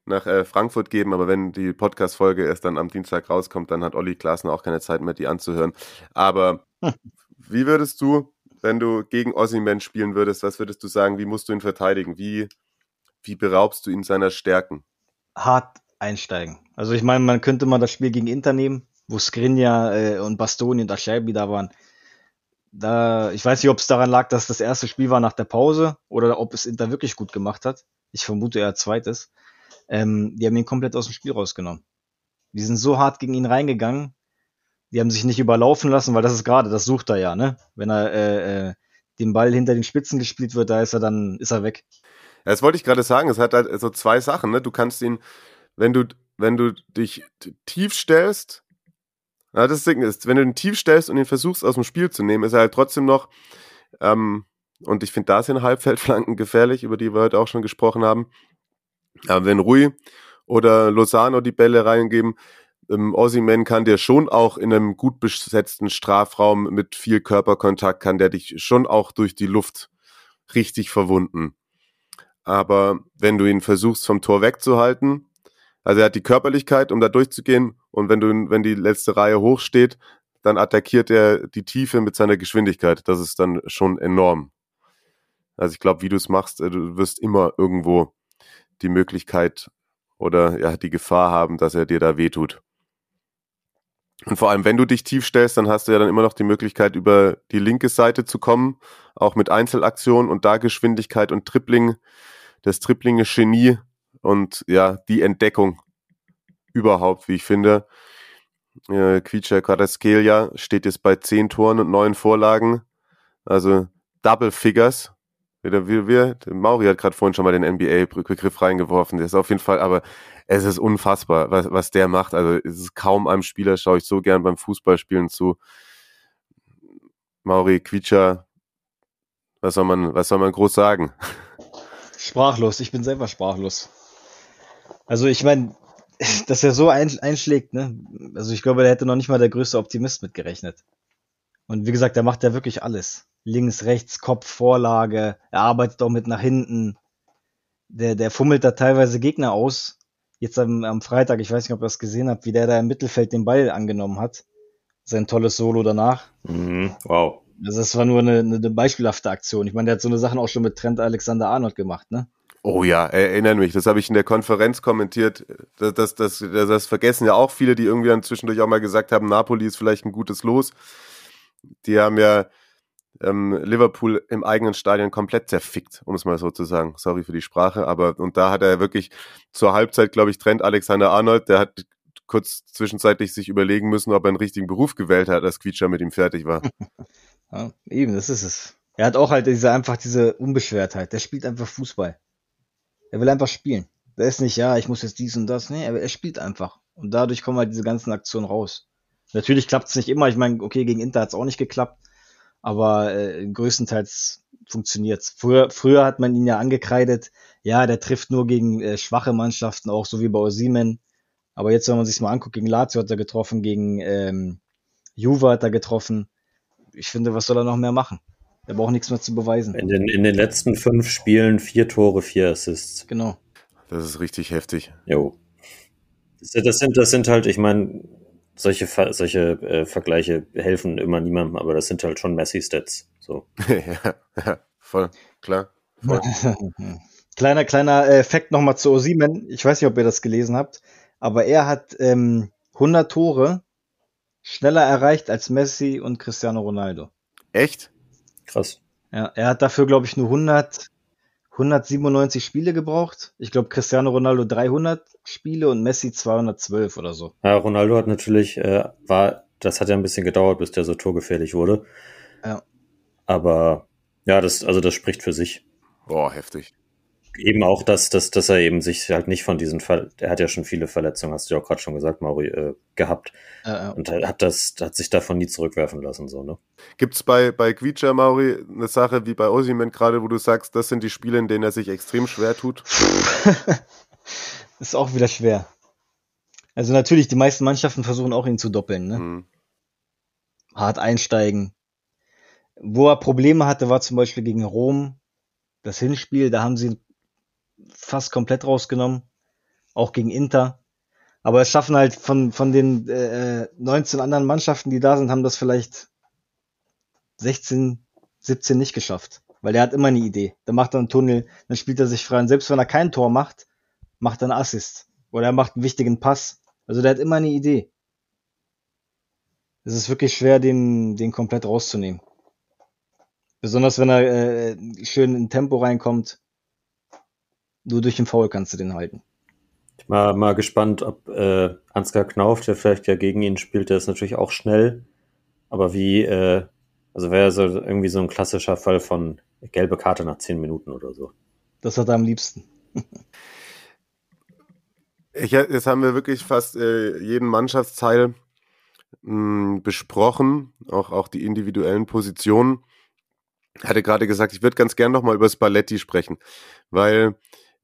[SPEAKER 1] nach äh, Frankfurt geben, aber wenn die Podcast-Folge erst dann am Dienstag rauskommt, dann hat Olli Glasner auch keine Zeit mehr, die anzuhören. Aber wie würdest du, wenn du gegen Ossiman spielen würdest, was würdest du sagen, wie musst du ihn verteidigen? Wie, wie beraubst du ihn seiner Stärken?
[SPEAKER 2] Hart einsteigen. Also ich meine, man könnte mal das Spiel gegen Inter nehmen, wo Skrinja äh, und Bastoni und Acerbi da waren. Da, ich weiß nicht, ob es daran lag, dass das erste Spiel war nach der Pause oder ob es Inter wirklich gut gemacht hat. Ich vermute eher zweites. Ähm, die haben ihn komplett aus dem Spiel rausgenommen. Die sind so hart gegen ihn reingegangen. Die haben sich nicht überlaufen lassen, weil das ist gerade, das sucht er ja, ne? Wenn er äh, äh, den Ball hinter den Spitzen gespielt wird, da ist er dann, ist er weg.
[SPEAKER 1] Das wollte ich gerade sagen. Es hat halt so zwei Sachen, ne? Du kannst ihn, wenn du, wenn du dich tief stellst, ja, das Ding ist, wenn du ihn tief stellst und ihn versuchst aus dem Spiel zu nehmen, ist er halt trotzdem noch, ähm, und ich finde, da sind Halbfeldflanken gefährlich, über die wir heute auch schon gesprochen haben. Aber wenn Rui oder Lozano die Bälle reingeben, ähm, Ossiman kann dir schon auch in einem gut besetzten Strafraum mit viel Körperkontakt, kann der dich schon auch durch die Luft richtig verwunden. Aber wenn du ihn versuchst vom Tor wegzuhalten, also er hat die Körperlichkeit, um da durchzugehen. Und wenn du, wenn die letzte Reihe hochsteht, dann attackiert er die Tiefe mit seiner Geschwindigkeit. Das ist dann schon enorm. Also ich glaube, wie du es machst, äh, du wirst immer irgendwo die Möglichkeit oder ja die Gefahr haben, dass er dir da wehtut. Und vor allem, wenn du dich tief stellst, dann hast du ja dann immer noch die Möglichkeit, über die linke Seite zu kommen, auch mit Einzelaktionen und da Geschwindigkeit und Tripling, das Triplinge-Genie und ja, die Entdeckung überhaupt, wie ich finde. Äh, Quietscher Quadaskelia steht jetzt bei zehn Toren und neun Vorlagen. Also Double Figures. Wieder wie wir. Mauri hat gerade vorhin schon mal den NBA-Begriff reingeworfen. Der ist auf jeden Fall, aber es ist unfassbar, was, was der macht. Also es ist kaum einem Spieler, schaue ich so gern beim Fußballspielen zu. Mauri Quietscher, was soll man, was soll man groß sagen?
[SPEAKER 2] Sprachlos, ich bin selber sprachlos. Also ich meine, dass er so einschlägt, ne? Also ich glaube, da hätte noch nicht mal der größte Optimist mitgerechnet. Und wie gesagt, der macht ja wirklich alles. Links, rechts, Kopf, Vorlage, er arbeitet auch mit nach hinten. Der, der fummelt da teilweise Gegner aus. Jetzt am, am Freitag, ich weiß nicht, ob ihr das gesehen habt, wie der da im Mittelfeld den Ball angenommen hat. Sein tolles Solo danach.
[SPEAKER 3] Mhm, wow.
[SPEAKER 2] Also das war nur eine, eine beispielhafte Aktion. Ich meine, der hat so eine Sachen auch schon mit Trent Alexander Arnold gemacht, ne?
[SPEAKER 1] Oh ja, erinnere mich. Das habe ich in der Konferenz kommentiert. Das, das, das, das, vergessen ja auch viele, die irgendwie dann zwischendurch auch mal gesagt haben, Napoli ist vielleicht ein gutes Los. Die haben ja ähm, Liverpool im eigenen Stadion komplett zerfickt, um es mal so zu sagen. Sorry für die Sprache, aber und da hat er wirklich zur Halbzeit, glaube ich, Trent Alexander Arnold, der hat kurz zwischenzeitlich sich überlegen müssen, ob er einen richtigen Beruf gewählt hat, als Quietscher mit ihm fertig war.
[SPEAKER 2] ja, eben, das ist es. Er hat auch halt diese einfach diese Unbeschwertheit. Der spielt einfach Fußball. Er will einfach spielen. Der ist nicht, ja, ich muss jetzt dies und das. Nee, er, er spielt einfach. Und dadurch kommen halt diese ganzen Aktionen raus. Natürlich klappt es nicht immer. Ich meine, okay, gegen Inter hat es auch nicht geklappt. Aber äh, größtenteils funktioniert's. Früher, früher hat man ihn ja angekreidet, ja, der trifft nur gegen äh, schwache Mannschaften, auch so wie bei Osimen. Aber jetzt, wenn man sich mal anguckt, gegen Lazio hat er getroffen, gegen ähm, Juve hat er getroffen. Ich finde, was soll er noch mehr machen? Er braucht nichts mehr zu beweisen.
[SPEAKER 3] In den, in den letzten fünf Spielen vier Tore, vier Assists.
[SPEAKER 2] Genau.
[SPEAKER 1] Das ist richtig heftig.
[SPEAKER 3] Jo. Das, das sind, das sind halt, ich meine, solche, solche äh, Vergleiche helfen immer niemandem, aber das sind halt schon Messi-Stats. So.
[SPEAKER 1] ja, ja, voll, klar. Voll.
[SPEAKER 2] kleiner, kleiner äh, Fact nochmal zu Osimen. Ich weiß nicht, ob ihr das gelesen habt, aber er hat ähm, 100 Tore schneller erreicht als Messi und Cristiano Ronaldo.
[SPEAKER 1] Echt?
[SPEAKER 3] Krass.
[SPEAKER 2] Ja, er hat dafür, glaube ich, nur 100, 197 Spiele gebraucht. Ich glaube, Cristiano Ronaldo 300 Spiele und Messi 212 oder so.
[SPEAKER 3] Ja, Ronaldo hat natürlich, äh, war, das hat ja ein bisschen gedauert, bis der so torgefährlich wurde.
[SPEAKER 2] Ja.
[SPEAKER 3] Aber ja, das, also das spricht für sich.
[SPEAKER 1] Boah, heftig
[SPEAKER 3] eben auch, dass, dass, dass er eben sich halt nicht von diesen Ver er hat ja schon viele Verletzungen, hast du ja auch gerade schon gesagt, Mauri, äh, gehabt.
[SPEAKER 2] Ja, ja.
[SPEAKER 3] Und hat das, hat sich davon nie zurückwerfen lassen, so, ne?
[SPEAKER 1] Gibt's bei, bei Quietscher, Mauri, eine Sache wie bei Osimen gerade, wo du sagst, das sind die Spiele, in denen er sich extrem schwer tut?
[SPEAKER 2] ist auch wieder schwer. Also natürlich, die meisten Mannschaften versuchen auch ihn zu doppeln, ne? Mhm. Hart einsteigen. Wo er Probleme hatte, war zum Beispiel gegen Rom, das Hinspiel, da haben sie fast komplett rausgenommen, auch gegen Inter. Aber es schaffen halt von, von den äh, 19 anderen Mannschaften, die da sind, haben das vielleicht 16, 17 nicht geschafft. Weil der hat immer eine Idee. Der macht dann einen Tunnel, dann spielt er sich frei. Und selbst wenn er kein Tor macht, macht er einen Assist. Oder er macht einen wichtigen Pass. Also der hat immer eine Idee. Es ist wirklich schwer, den, den komplett rauszunehmen. Besonders wenn er äh, schön in Tempo reinkommt. Nur durch den Foul kannst du den halten.
[SPEAKER 3] Ich war mal gespannt, ob äh, Ansgar Knauf, der vielleicht ja gegen ihn spielt, der ist natürlich auch schnell. Aber wie, äh, also wäre so irgendwie so ein klassischer Fall von gelbe Karte nach zehn Minuten oder so.
[SPEAKER 2] Das hat er am liebsten.
[SPEAKER 1] ich, jetzt haben wir wirklich fast äh, jeden Mannschaftsteil mh, hm, besprochen, auch, auch die individuellen Positionen. Ich hatte gerade gesagt, ich würde ganz gern nochmal über Spalletti sprechen, weil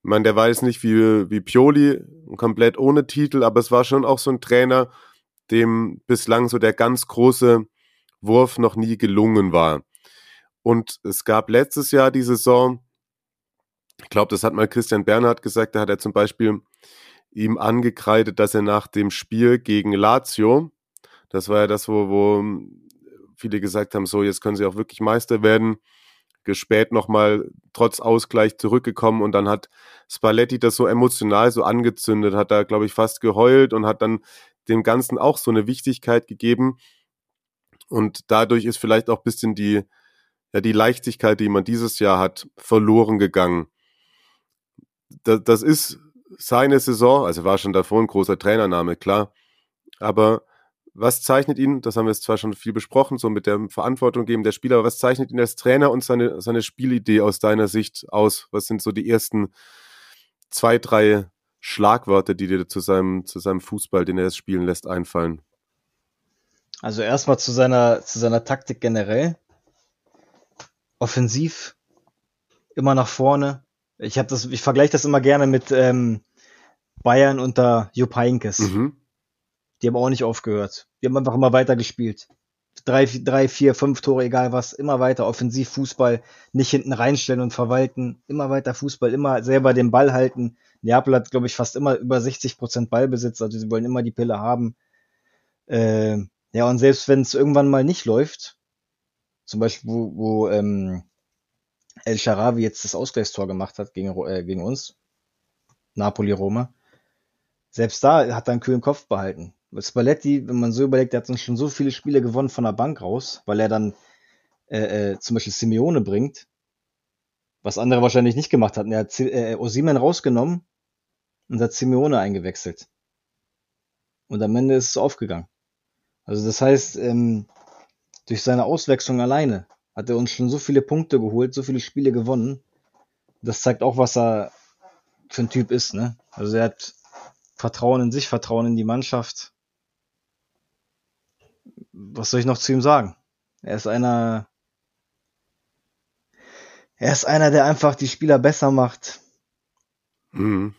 [SPEAKER 1] man, der weiß nicht wie, wie Pioli, komplett ohne Titel, aber es war schon auch so ein Trainer, dem bislang so der ganz große Wurf noch nie gelungen war. Und es gab letztes Jahr die Saison, ich glaube, das hat mal Christian Bernhard gesagt, da hat er zum Beispiel ihm angekreidet, dass er nach dem Spiel gegen Lazio, das war ja das, wo, wo viele gesagt haben, so, jetzt können sie auch wirklich Meister werden, spät nochmal trotz Ausgleich zurückgekommen und dann hat Spalletti das so emotional so angezündet, hat da, glaube ich, fast geheult und hat dann dem Ganzen auch so eine Wichtigkeit gegeben. Und dadurch ist vielleicht auch bisschen die, ja, die Leichtigkeit, die man dieses Jahr hat, verloren gegangen. Das, das ist seine Saison, also war schon davor ein großer Trainername, klar. Aber was zeichnet ihn, das haben wir jetzt zwar schon viel besprochen, so mit der Verantwortung geben der Spieler, aber was zeichnet ihn als Trainer und seine, seine Spielidee aus deiner Sicht aus? Was sind so die ersten zwei, drei Schlagwörter, die dir zu seinem, zu seinem Fußball, den er jetzt spielen lässt, einfallen?
[SPEAKER 2] Also erstmal zu seiner, zu seiner Taktik generell. Offensiv, immer nach vorne. Ich habe das, ich vergleiche das immer gerne mit ähm, Bayern unter Jupp Heynckes. Mhm. Die haben auch nicht aufgehört. Die haben einfach immer weiter gespielt. Drei, drei, vier, fünf Tore, egal was, immer weiter offensiv Fußball, nicht hinten reinstellen und verwalten, immer weiter Fußball, immer selber den Ball halten. Neapel hat, glaube ich, fast immer über 60 Prozent Ballbesitz, also sie wollen immer die Pille haben. Äh, ja, und selbst wenn es irgendwann mal nicht läuft, zum Beispiel, wo, wo ähm, El Sharawi jetzt das Ausgleichstor gemacht hat gegen, äh, gegen uns, Napoli-Roma, selbst da hat er einen kühlen Kopf behalten. Spalletti, wenn man so überlegt, der hat uns schon so viele Spiele gewonnen von der Bank raus, weil er dann äh, äh, zum Beispiel Simeone bringt, was andere wahrscheinlich nicht gemacht hatten. Er hat äh, Osimen rausgenommen und hat Simeone eingewechselt. Und am Ende ist es aufgegangen. Also das heißt, ähm, durch seine Auswechslung alleine hat er uns schon so viele Punkte geholt, so viele Spiele gewonnen. Das zeigt auch, was er für ein Typ ist. Ne? Also er hat Vertrauen in sich, Vertrauen in die Mannschaft. Was soll ich noch zu ihm sagen? Er ist einer, er ist einer, der einfach die Spieler besser macht. Mhm.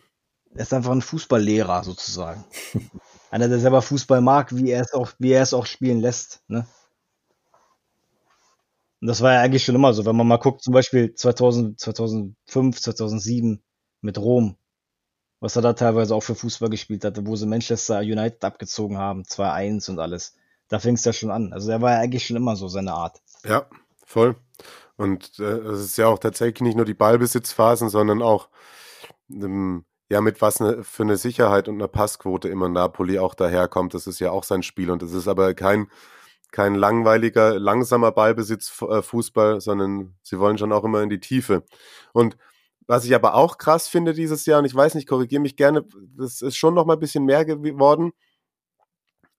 [SPEAKER 2] Er ist einfach ein Fußballlehrer sozusagen. einer, der selber Fußball mag, wie er es auch, wie er es auch spielen lässt. Ne? Und das war ja eigentlich schon immer so. Wenn man mal guckt, zum Beispiel 2000, 2005, 2007 mit Rom, was er da teilweise auch für Fußball gespielt hatte, wo sie Manchester United abgezogen haben, 2-1 und alles. Da fing es ja schon an. Also er war ja eigentlich schon immer so seine Art.
[SPEAKER 1] Ja, voll. Und äh, es ist ja auch tatsächlich nicht nur die Ballbesitzphasen, sondern auch ähm, ja, mit was ne, für eine Sicherheit und eine Passquote immer Napoli auch daherkommt. Das ist ja auch sein Spiel und es ist aber kein, kein langweiliger, langsamer Ballbesitzfußball, äh, sondern sie wollen schon auch immer in die Tiefe. Und was ich aber auch krass finde dieses Jahr, und ich weiß nicht, korrigiere mich gerne, das ist schon noch mal ein bisschen mehr geworden.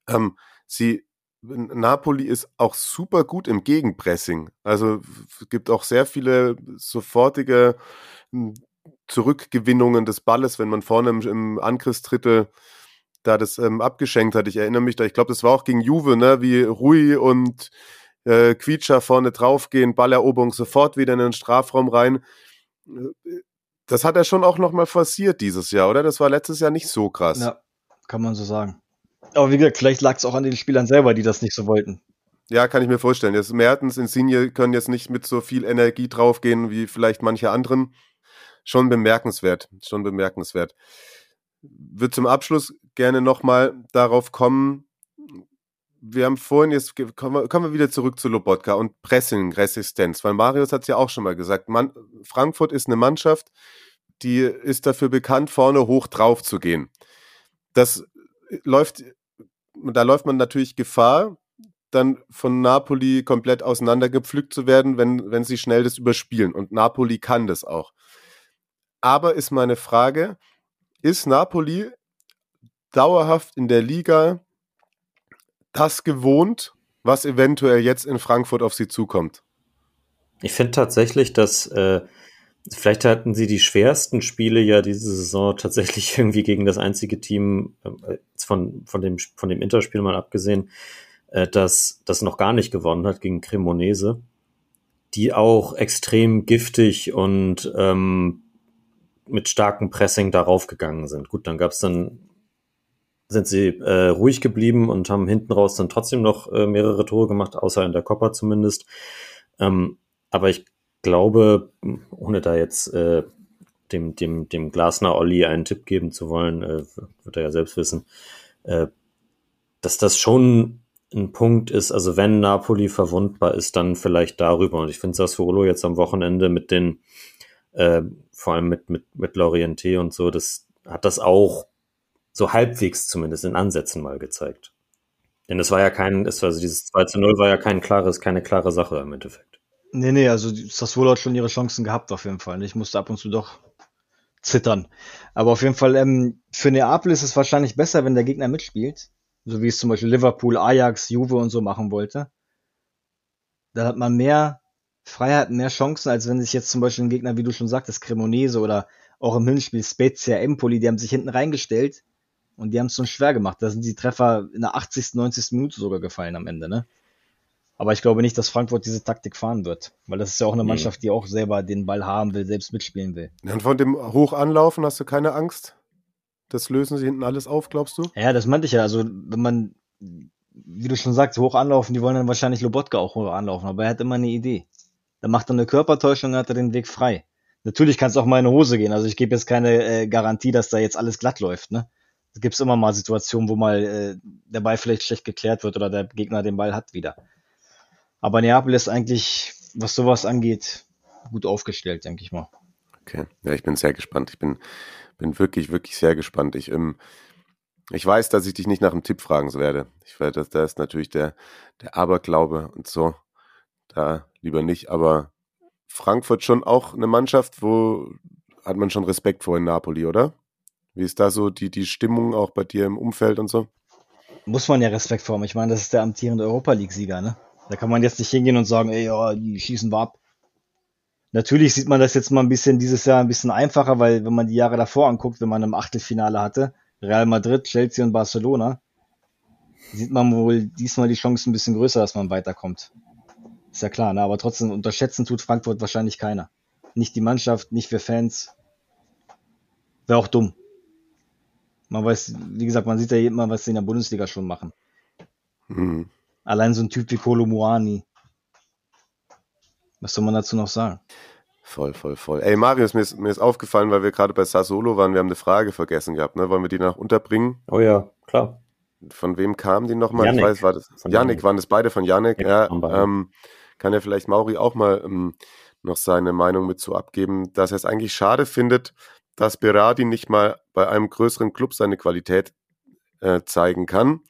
[SPEAKER 1] Ähm, sie, Napoli ist auch super gut im Gegenpressing. Also es gibt auch sehr viele sofortige hm, Zurückgewinnungen des Balles, wenn man vorne im, im Angriffsdrittel da das ähm, abgeschenkt hat. Ich erinnere mich da, ich glaube, das war auch gegen Juve, ne, wie Rui und äh, Quietscher vorne draufgehen, Balleroberung sofort wieder in den Strafraum rein. Das hat er schon auch nochmal forciert dieses Jahr, oder? Das war letztes Jahr nicht so krass.
[SPEAKER 2] Ja, kann man so sagen. Aber wie gesagt, vielleicht lag es auch an den Spielern selber, die das nicht so wollten.
[SPEAKER 1] Ja, kann ich mir vorstellen. Jetzt Mertens, Insigne können jetzt nicht mit so viel Energie draufgehen wie vielleicht manche anderen schon bemerkenswert, schon bemerkenswert. Wird zum Abschluss gerne nochmal darauf kommen, wir haben vorhin jetzt, kommen wir, wieder zurück zu Lobotka und Pressing-Resistenz, weil Marius hat es ja auch schon mal gesagt, man, Frankfurt ist eine Mannschaft, die ist dafür bekannt, vorne hoch drauf zu gehen. Das läuft, da läuft man natürlich Gefahr, dann von Napoli komplett auseinandergepflückt zu werden, wenn, wenn sie schnell das überspielen. Und Napoli kann das auch. Aber ist meine Frage, ist Napoli dauerhaft in der Liga das gewohnt, was eventuell jetzt in Frankfurt auf sie zukommt?
[SPEAKER 3] Ich finde tatsächlich, dass äh, vielleicht hatten sie die schwersten Spiele ja diese Saison tatsächlich irgendwie gegen das einzige Team äh, von, von, dem, von dem Interspiel mal abgesehen, äh, das das noch gar nicht gewonnen hat gegen Cremonese, die auch extrem giftig und ähm, mit starkem Pressing darauf gegangen sind. Gut, dann gab es dann, sind sie äh, ruhig geblieben und haben hinten raus dann trotzdem noch äh, mehrere Tore gemacht, außer in der Copper zumindest. Ähm, aber ich glaube, ohne da jetzt äh, dem, dem, dem Glasner Olli einen Tipp geben zu wollen, äh, wird er ja selbst wissen, äh, dass das schon ein Punkt ist, also wenn Napoli verwundbar ist, dann vielleicht darüber. Und ich finde Sassuolo jetzt am Wochenende mit den äh, vor allem mit, mit, mit Lorienté und so, das hat das auch so halbwegs zumindest in Ansätzen mal gezeigt. Denn es war ja kein, es war, also dieses 2 zu 0 war ja kein klares, keine klare Sache im Endeffekt.
[SPEAKER 2] Nee, nee, also Sassuolo hat schon ihre Chancen gehabt auf jeden Fall. Ich musste ab und zu doch zittern. Aber auf jeden Fall, ähm, für Neapel ist es wahrscheinlich besser, wenn der Gegner mitspielt. so wie es zum Beispiel Liverpool, Ajax, Juve und so machen wollte, dann hat man mehr Freiheit, mehr Chancen, als wenn sich jetzt zum Beispiel ein Gegner, wie du schon sagtest, Cremonese oder auch im Hinspiel Spezia, Empoli, die haben sich hinten reingestellt und die haben es schon schwer gemacht. Da sind die Treffer in der 80., 90. Minute sogar gefallen am Ende, ne? Aber ich glaube nicht, dass Frankfurt diese Taktik fahren wird, weil das ist ja auch eine Mannschaft, die auch selber den Ball haben will, selbst mitspielen will.
[SPEAKER 1] Und von dem Hochanlaufen hast du keine Angst? Das lösen sie hinten alles auf, glaubst du?
[SPEAKER 2] Ja, das meinte ich ja. Also, wenn man, wie du schon sagst, hoch anlaufen, die wollen dann wahrscheinlich Lobotka auch hoch anlaufen, aber er hat immer eine Idee. Dann macht er eine Körpertäuschung, dann hat er den Weg frei. Natürlich kann es auch mal in eine Hose gehen. Also ich gebe jetzt keine äh, Garantie, dass da jetzt alles glatt läuft. Ne? Es gibt immer mal Situationen, wo mal äh, der Ball vielleicht schlecht geklärt wird oder der Gegner den Ball hat wieder. Aber Neapel ist eigentlich, was sowas angeht, gut aufgestellt, denke ich mal.
[SPEAKER 1] Okay, ja, ich bin sehr gespannt. Ich bin, bin wirklich, wirklich sehr gespannt. Ich, ähm, ich weiß, dass ich dich nicht nach einem Tipp fragen werde. Ich werde, da ist natürlich der, der Aberglaube und so. Da lieber nicht. Aber Frankfurt schon auch eine Mannschaft, wo hat man schon Respekt vor in Napoli, oder? Wie ist da so die, die Stimmung auch bei dir im Umfeld und so?
[SPEAKER 2] Muss man ja Respekt vor haben. Ich meine, das ist der amtierende Europa League-Sieger, ne? Da kann man jetzt nicht hingehen und sagen, ey, ja, die schießen wir ab. Natürlich sieht man das jetzt mal ein bisschen dieses Jahr ein bisschen einfacher, weil wenn man die Jahre davor anguckt, wenn man im Achtelfinale hatte, Real Madrid, Chelsea und Barcelona, sieht man wohl diesmal die Chance ein bisschen größer, dass man weiterkommt. Ist ja klar, ne? aber trotzdem unterschätzen tut Frankfurt wahrscheinlich keiner. Nicht die Mannschaft, nicht wir Fans. Wäre auch dumm. Man weiß, wie gesagt, man sieht ja immer, was sie in der Bundesliga schon machen. Mhm. Allein so ein Typ wie Kolo Muani. Was soll man dazu noch sagen?
[SPEAKER 1] Voll, voll, voll. Ey, Marius, mir ist, mir ist aufgefallen, weil wir gerade bei Sassolo waren, wir haben eine Frage vergessen gehabt, ne? Wollen wir die noch unterbringen?
[SPEAKER 3] Oh ja, klar.
[SPEAKER 1] Von wem kam die nochmal? Ich weiß, war das. Von Janik, waren das beide von Janik? Ja, ja ähm, kann ja vielleicht Mauri auch mal ähm, noch seine Meinung mit zu abgeben, dass er es eigentlich schade findet, dass Berardi nicht mal bei einem größeren Club seine Qualität äh, zeigen kann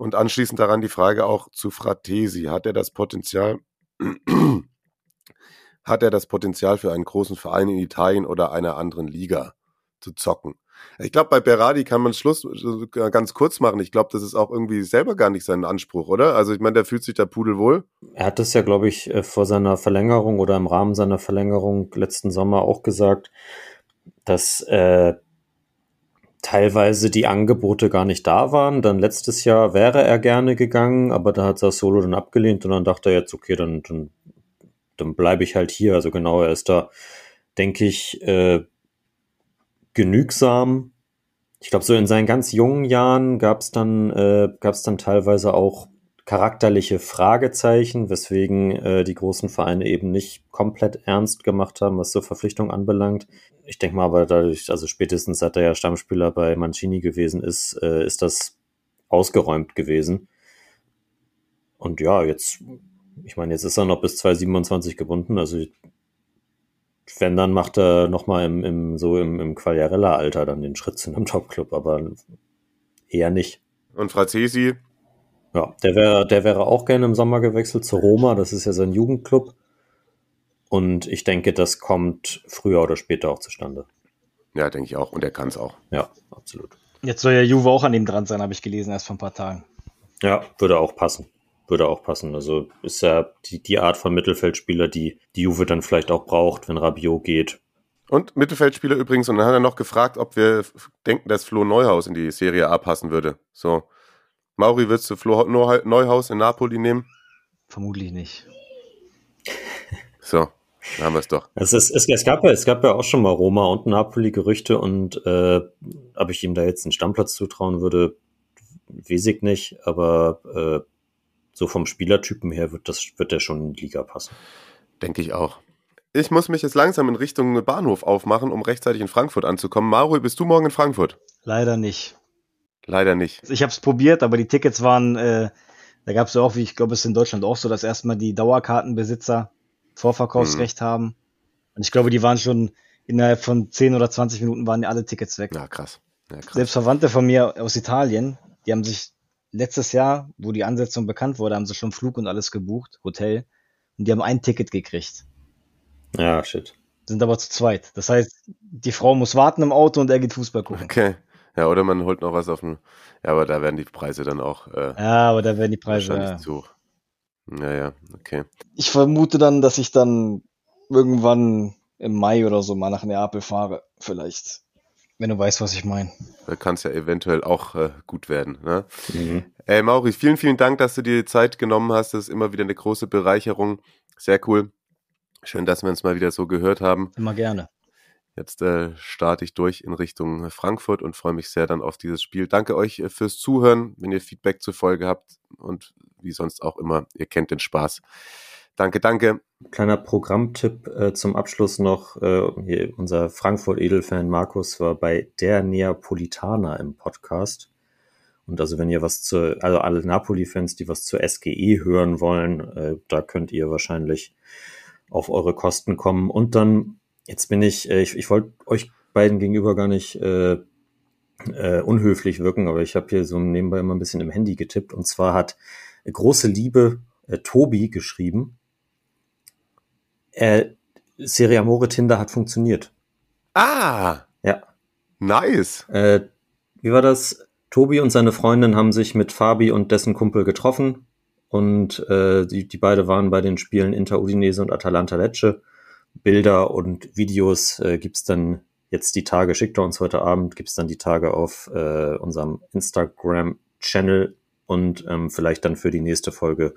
[SPEAKER 1] und anschließend daran die Frage auch zu Fratesi. Hat er das Potenzial, hat er das Potenzial für einen großen Verein in Italien oder einer anderen Liga zu zocken? Ich glaube, bei Berardi kann man Schluss äh, ganz kurz machen. Ich glaube, das ist auch irgendwie selber gar nicht sein Anspruch, oder? Also ich meine, der fühlt sich da pudelwohl.
[SPEAKER 3] Er hat das ja, glaube ich, äh, vor seiner Verlängerung oder im Rahmen seiner Verlängerung letzten Sommer auch gesagt, dass äh, teilweise die Angebote gar nicht da waren. Dann letztes Jahr wäre er gerne gegangen, aber da hat Sassolo dann abgelehnt und dann dachte er jetzt, okay, dann, dann, dann bleibe ich halt hier. Also genau, er ist da, denke ich, äh, genügsam. Ich glaube, so in seinen ganz jungen Jahren gab es dann, äh, gab es dann teilweise auch charakterliche Fragezeichen, weswegen äh, die großen Vereine eben nicht komplett ernst gemacht haben, was so Verpflichtung anbelangt. Ich denke mal aber dadurch, also spätestens seit er ja Stammspieler bei Mancini gewesen ist, äh, ist das ausgeräumt gewesen. Und ja, jetzt, ich meine, jetzt ist er noch bis 2027 gebunden, also wenn, dann macht er nochmal im, im, so im, im Quagliarella-Alter dann den Schritt zu einem Topclub, aber eher nicht.
[SPEAKER 1] Und Frazesi
[SPEAKER 3] ja, der wäre, der wäre auch gerne im Sommer gewechselt zu Roma. Das ist ja sein Jugendclub. Und ich denke, das kommt früher oder später auch zustande.
[SPEAKER 1] Ja, denke ich auch. Und er kann es auch.
[SPEAKER 3] Ja, absolut.
[SPEAKER 2] Jetzt soll ja Juve auch an ihm dran sein, habe ich gelesen, erst vor ein paar Tagen.
[SPEAKER 3] Ja, würde auch passen. Würde auch passen. Also ist ja die, die Art von Mittelfeldspieler, die die Juve dann vielleicht auch braucht, wenn Rabiot geht.
[SPEAKER 1] Und Mittelfeldspieler übrigens, und dann hat er noch gefragt, ob wir denken, dass Flo Neuhaus in die Serie A passen würde. So, Mauri, willst du Flo Neuhaus in Napoli nehmen?
[SPEAKER 2] Vermutlich nicht.
[SPEAKER 1] So, dann haben wir es doch.
[SPEAKER 3] Es, ist, es, es, gab ja, es gab ja auch schon mal Roma und Napoli-Gerüchte und äh, ob ich ihm da jetzt einen Stammplatz zutrauen würde, weiß ich nicht, aber äh, so vom Spielertypen her wird, das, wird der schon in die Liga passen.
[SPEAKER 1] Denke ich auch. Ich muss mich jetzt langsam in Richtung Bahnhof aufmachen, um rechtzeitig in Frankfurt anzukommen. Mario, bist du morgen in Frankfurt?
[SPEAKER 2] Leider nicht.
[SPEAKER 1] Leider nicht.
[SPEAKER 2] Ich habe es probiert, aber die Tickets waren, äh, da gab es ja auch, wie ich glaube, es ist in Deutschland auch so, dass erstmal die Dauerkartenbesitzer Vorverkaufsrecht mhm. haben. Und ich glaube, die waren schon innerhalb von 10 oder 20 Minuten waren alle Tickets weg.
[SPEAKER 1] Ja, krass. Ja, krass.
[SPEAKER 2] Selbst Verwandte von mir aus Italien, die haben sich letztes Jahr, wo die Ansetzung bekannt wurde, haben sie schon Flug und alles gebucht, Hotel, und die haben ein Ticket gekriegt.
[SPEAKER 3] Ja, shit.
[SPEAKER 2] Sind aber zu zweit. Das heißt, die Frau muss warten im Auto und er geht Fußball gucken.
[SPEAKER 1] Okay. Ja, oder man holt noch was auf dem. Ja, aber da werden die Preise dann auch.
[SPEAKER 2] Äh, ja, aber da werden die Preise.
[SPEAKER 1] Wahrscheinlich ja. zu hoch. Ja, ja, okay.
[SPEAKER 2] Ich vermute dann, dass ich dann irgendwann im Mai oder so mal nach Neapel fahre, vielleicht. Wenn du weißt, was ich meine.
[SPEAKER 1] Da kann es ja eventuell auch äh, gut werden. Ne? Mhm. Ey, Mauri, vielen, vielen Dank, dass du dir die Zeit genommen hast. Das ist immer wieder eine große Bereicherung. Sehr cool. Schön, dass wir uns mal wieder so gehört haben.
[SPEAKER 2] Immer gerne.
[SPEAKER 1] Jetzt äh, starte ich durch in Richtung Frankfurt und freue mich sehr dann auf dieses Spiel. Danke euch äh, fürs Zuhören. Wenn ihr Feedback zur Folge habt und wie sonst auch immer, ihr kennt den Spaß. Danke, danke.
[SPEAKER 3] Kleiner Programmtipp äh, zum Abschluss noch. Äh, unser Frankfurt-Edelfan Markus war bei der Neapolitaner im Podcast. Und also wenn ihr was zu, also alle Napoli-Fans, die was zur SGE hören wollen, äh, da könnt ihr wahrscheinlich auf eure Kosten kommen. Und dann, jetzt bin ich, äh, ich, ich wollte euch beiden gegenüber gar nicht äh, äh, unhöflich wirken, aber ich habe hier so nebenbei immer ein bisschen im Handy getippt. Und zwar hat große Liebe äh, Tobi geschrieben äh, Serie Amore Tinder hat funktioniert.
[SPEAKER 1] Ah!
[SPEAKER 3] Ja.
[SPEAKER 1] Nice.
[SPEAKER 3] Äh, wie war das? Tobi und seine Freundin haben sich mit Fabi und dessen Kumpel getroffen und äh, die, die beide waren bei den Spielen Inter Udinese und Atalanta Lecce. Bilder und Videos äh, gibt's dann jetzt die Tage, schickt er uns heute Abend, gibt's dann die Tage auf äh, unserem Instagram-Channel und ähm, vielleicht dann für die nächste Folge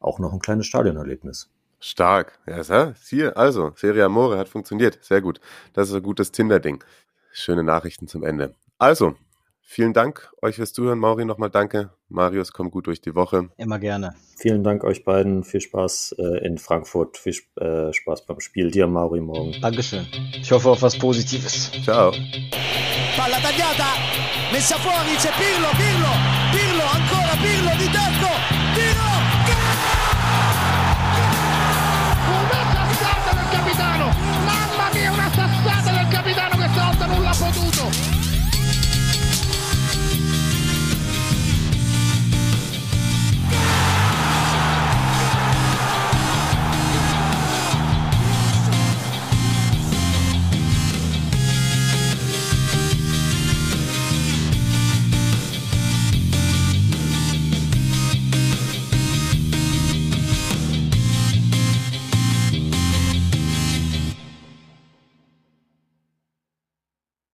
[SPEAKER 3] auch noch ein kleines Stadionerlebnis.
[SPEAKER 1] Stark. Ja, hier, also, Serie Amore hat funktioniert. Sehr gut. Das ist ein gutes Tinder-Ding. Schöne Nachrichten zum Ende. Also, vielen Dank euch fürs Zuhören. Mauri, nochmal danke. Marius, komm gut durch die Woche.
[SPEAKER 2] Immer gerne.
[SPEAKER 3] Vielen Dank euch beiden. Viel Spaß äh, in Frankfurt. Viel äh, Spaß beim Spiel. Dir, Mauri, morgen.
[SPEAKER 2] Dankeschön. Ich hoffe auf was Positives.
[SPEAKER 1] Ciao.
[SPEAKER 4] Palla tagliata, messa fuori, c'è Pirlo, Pirlo,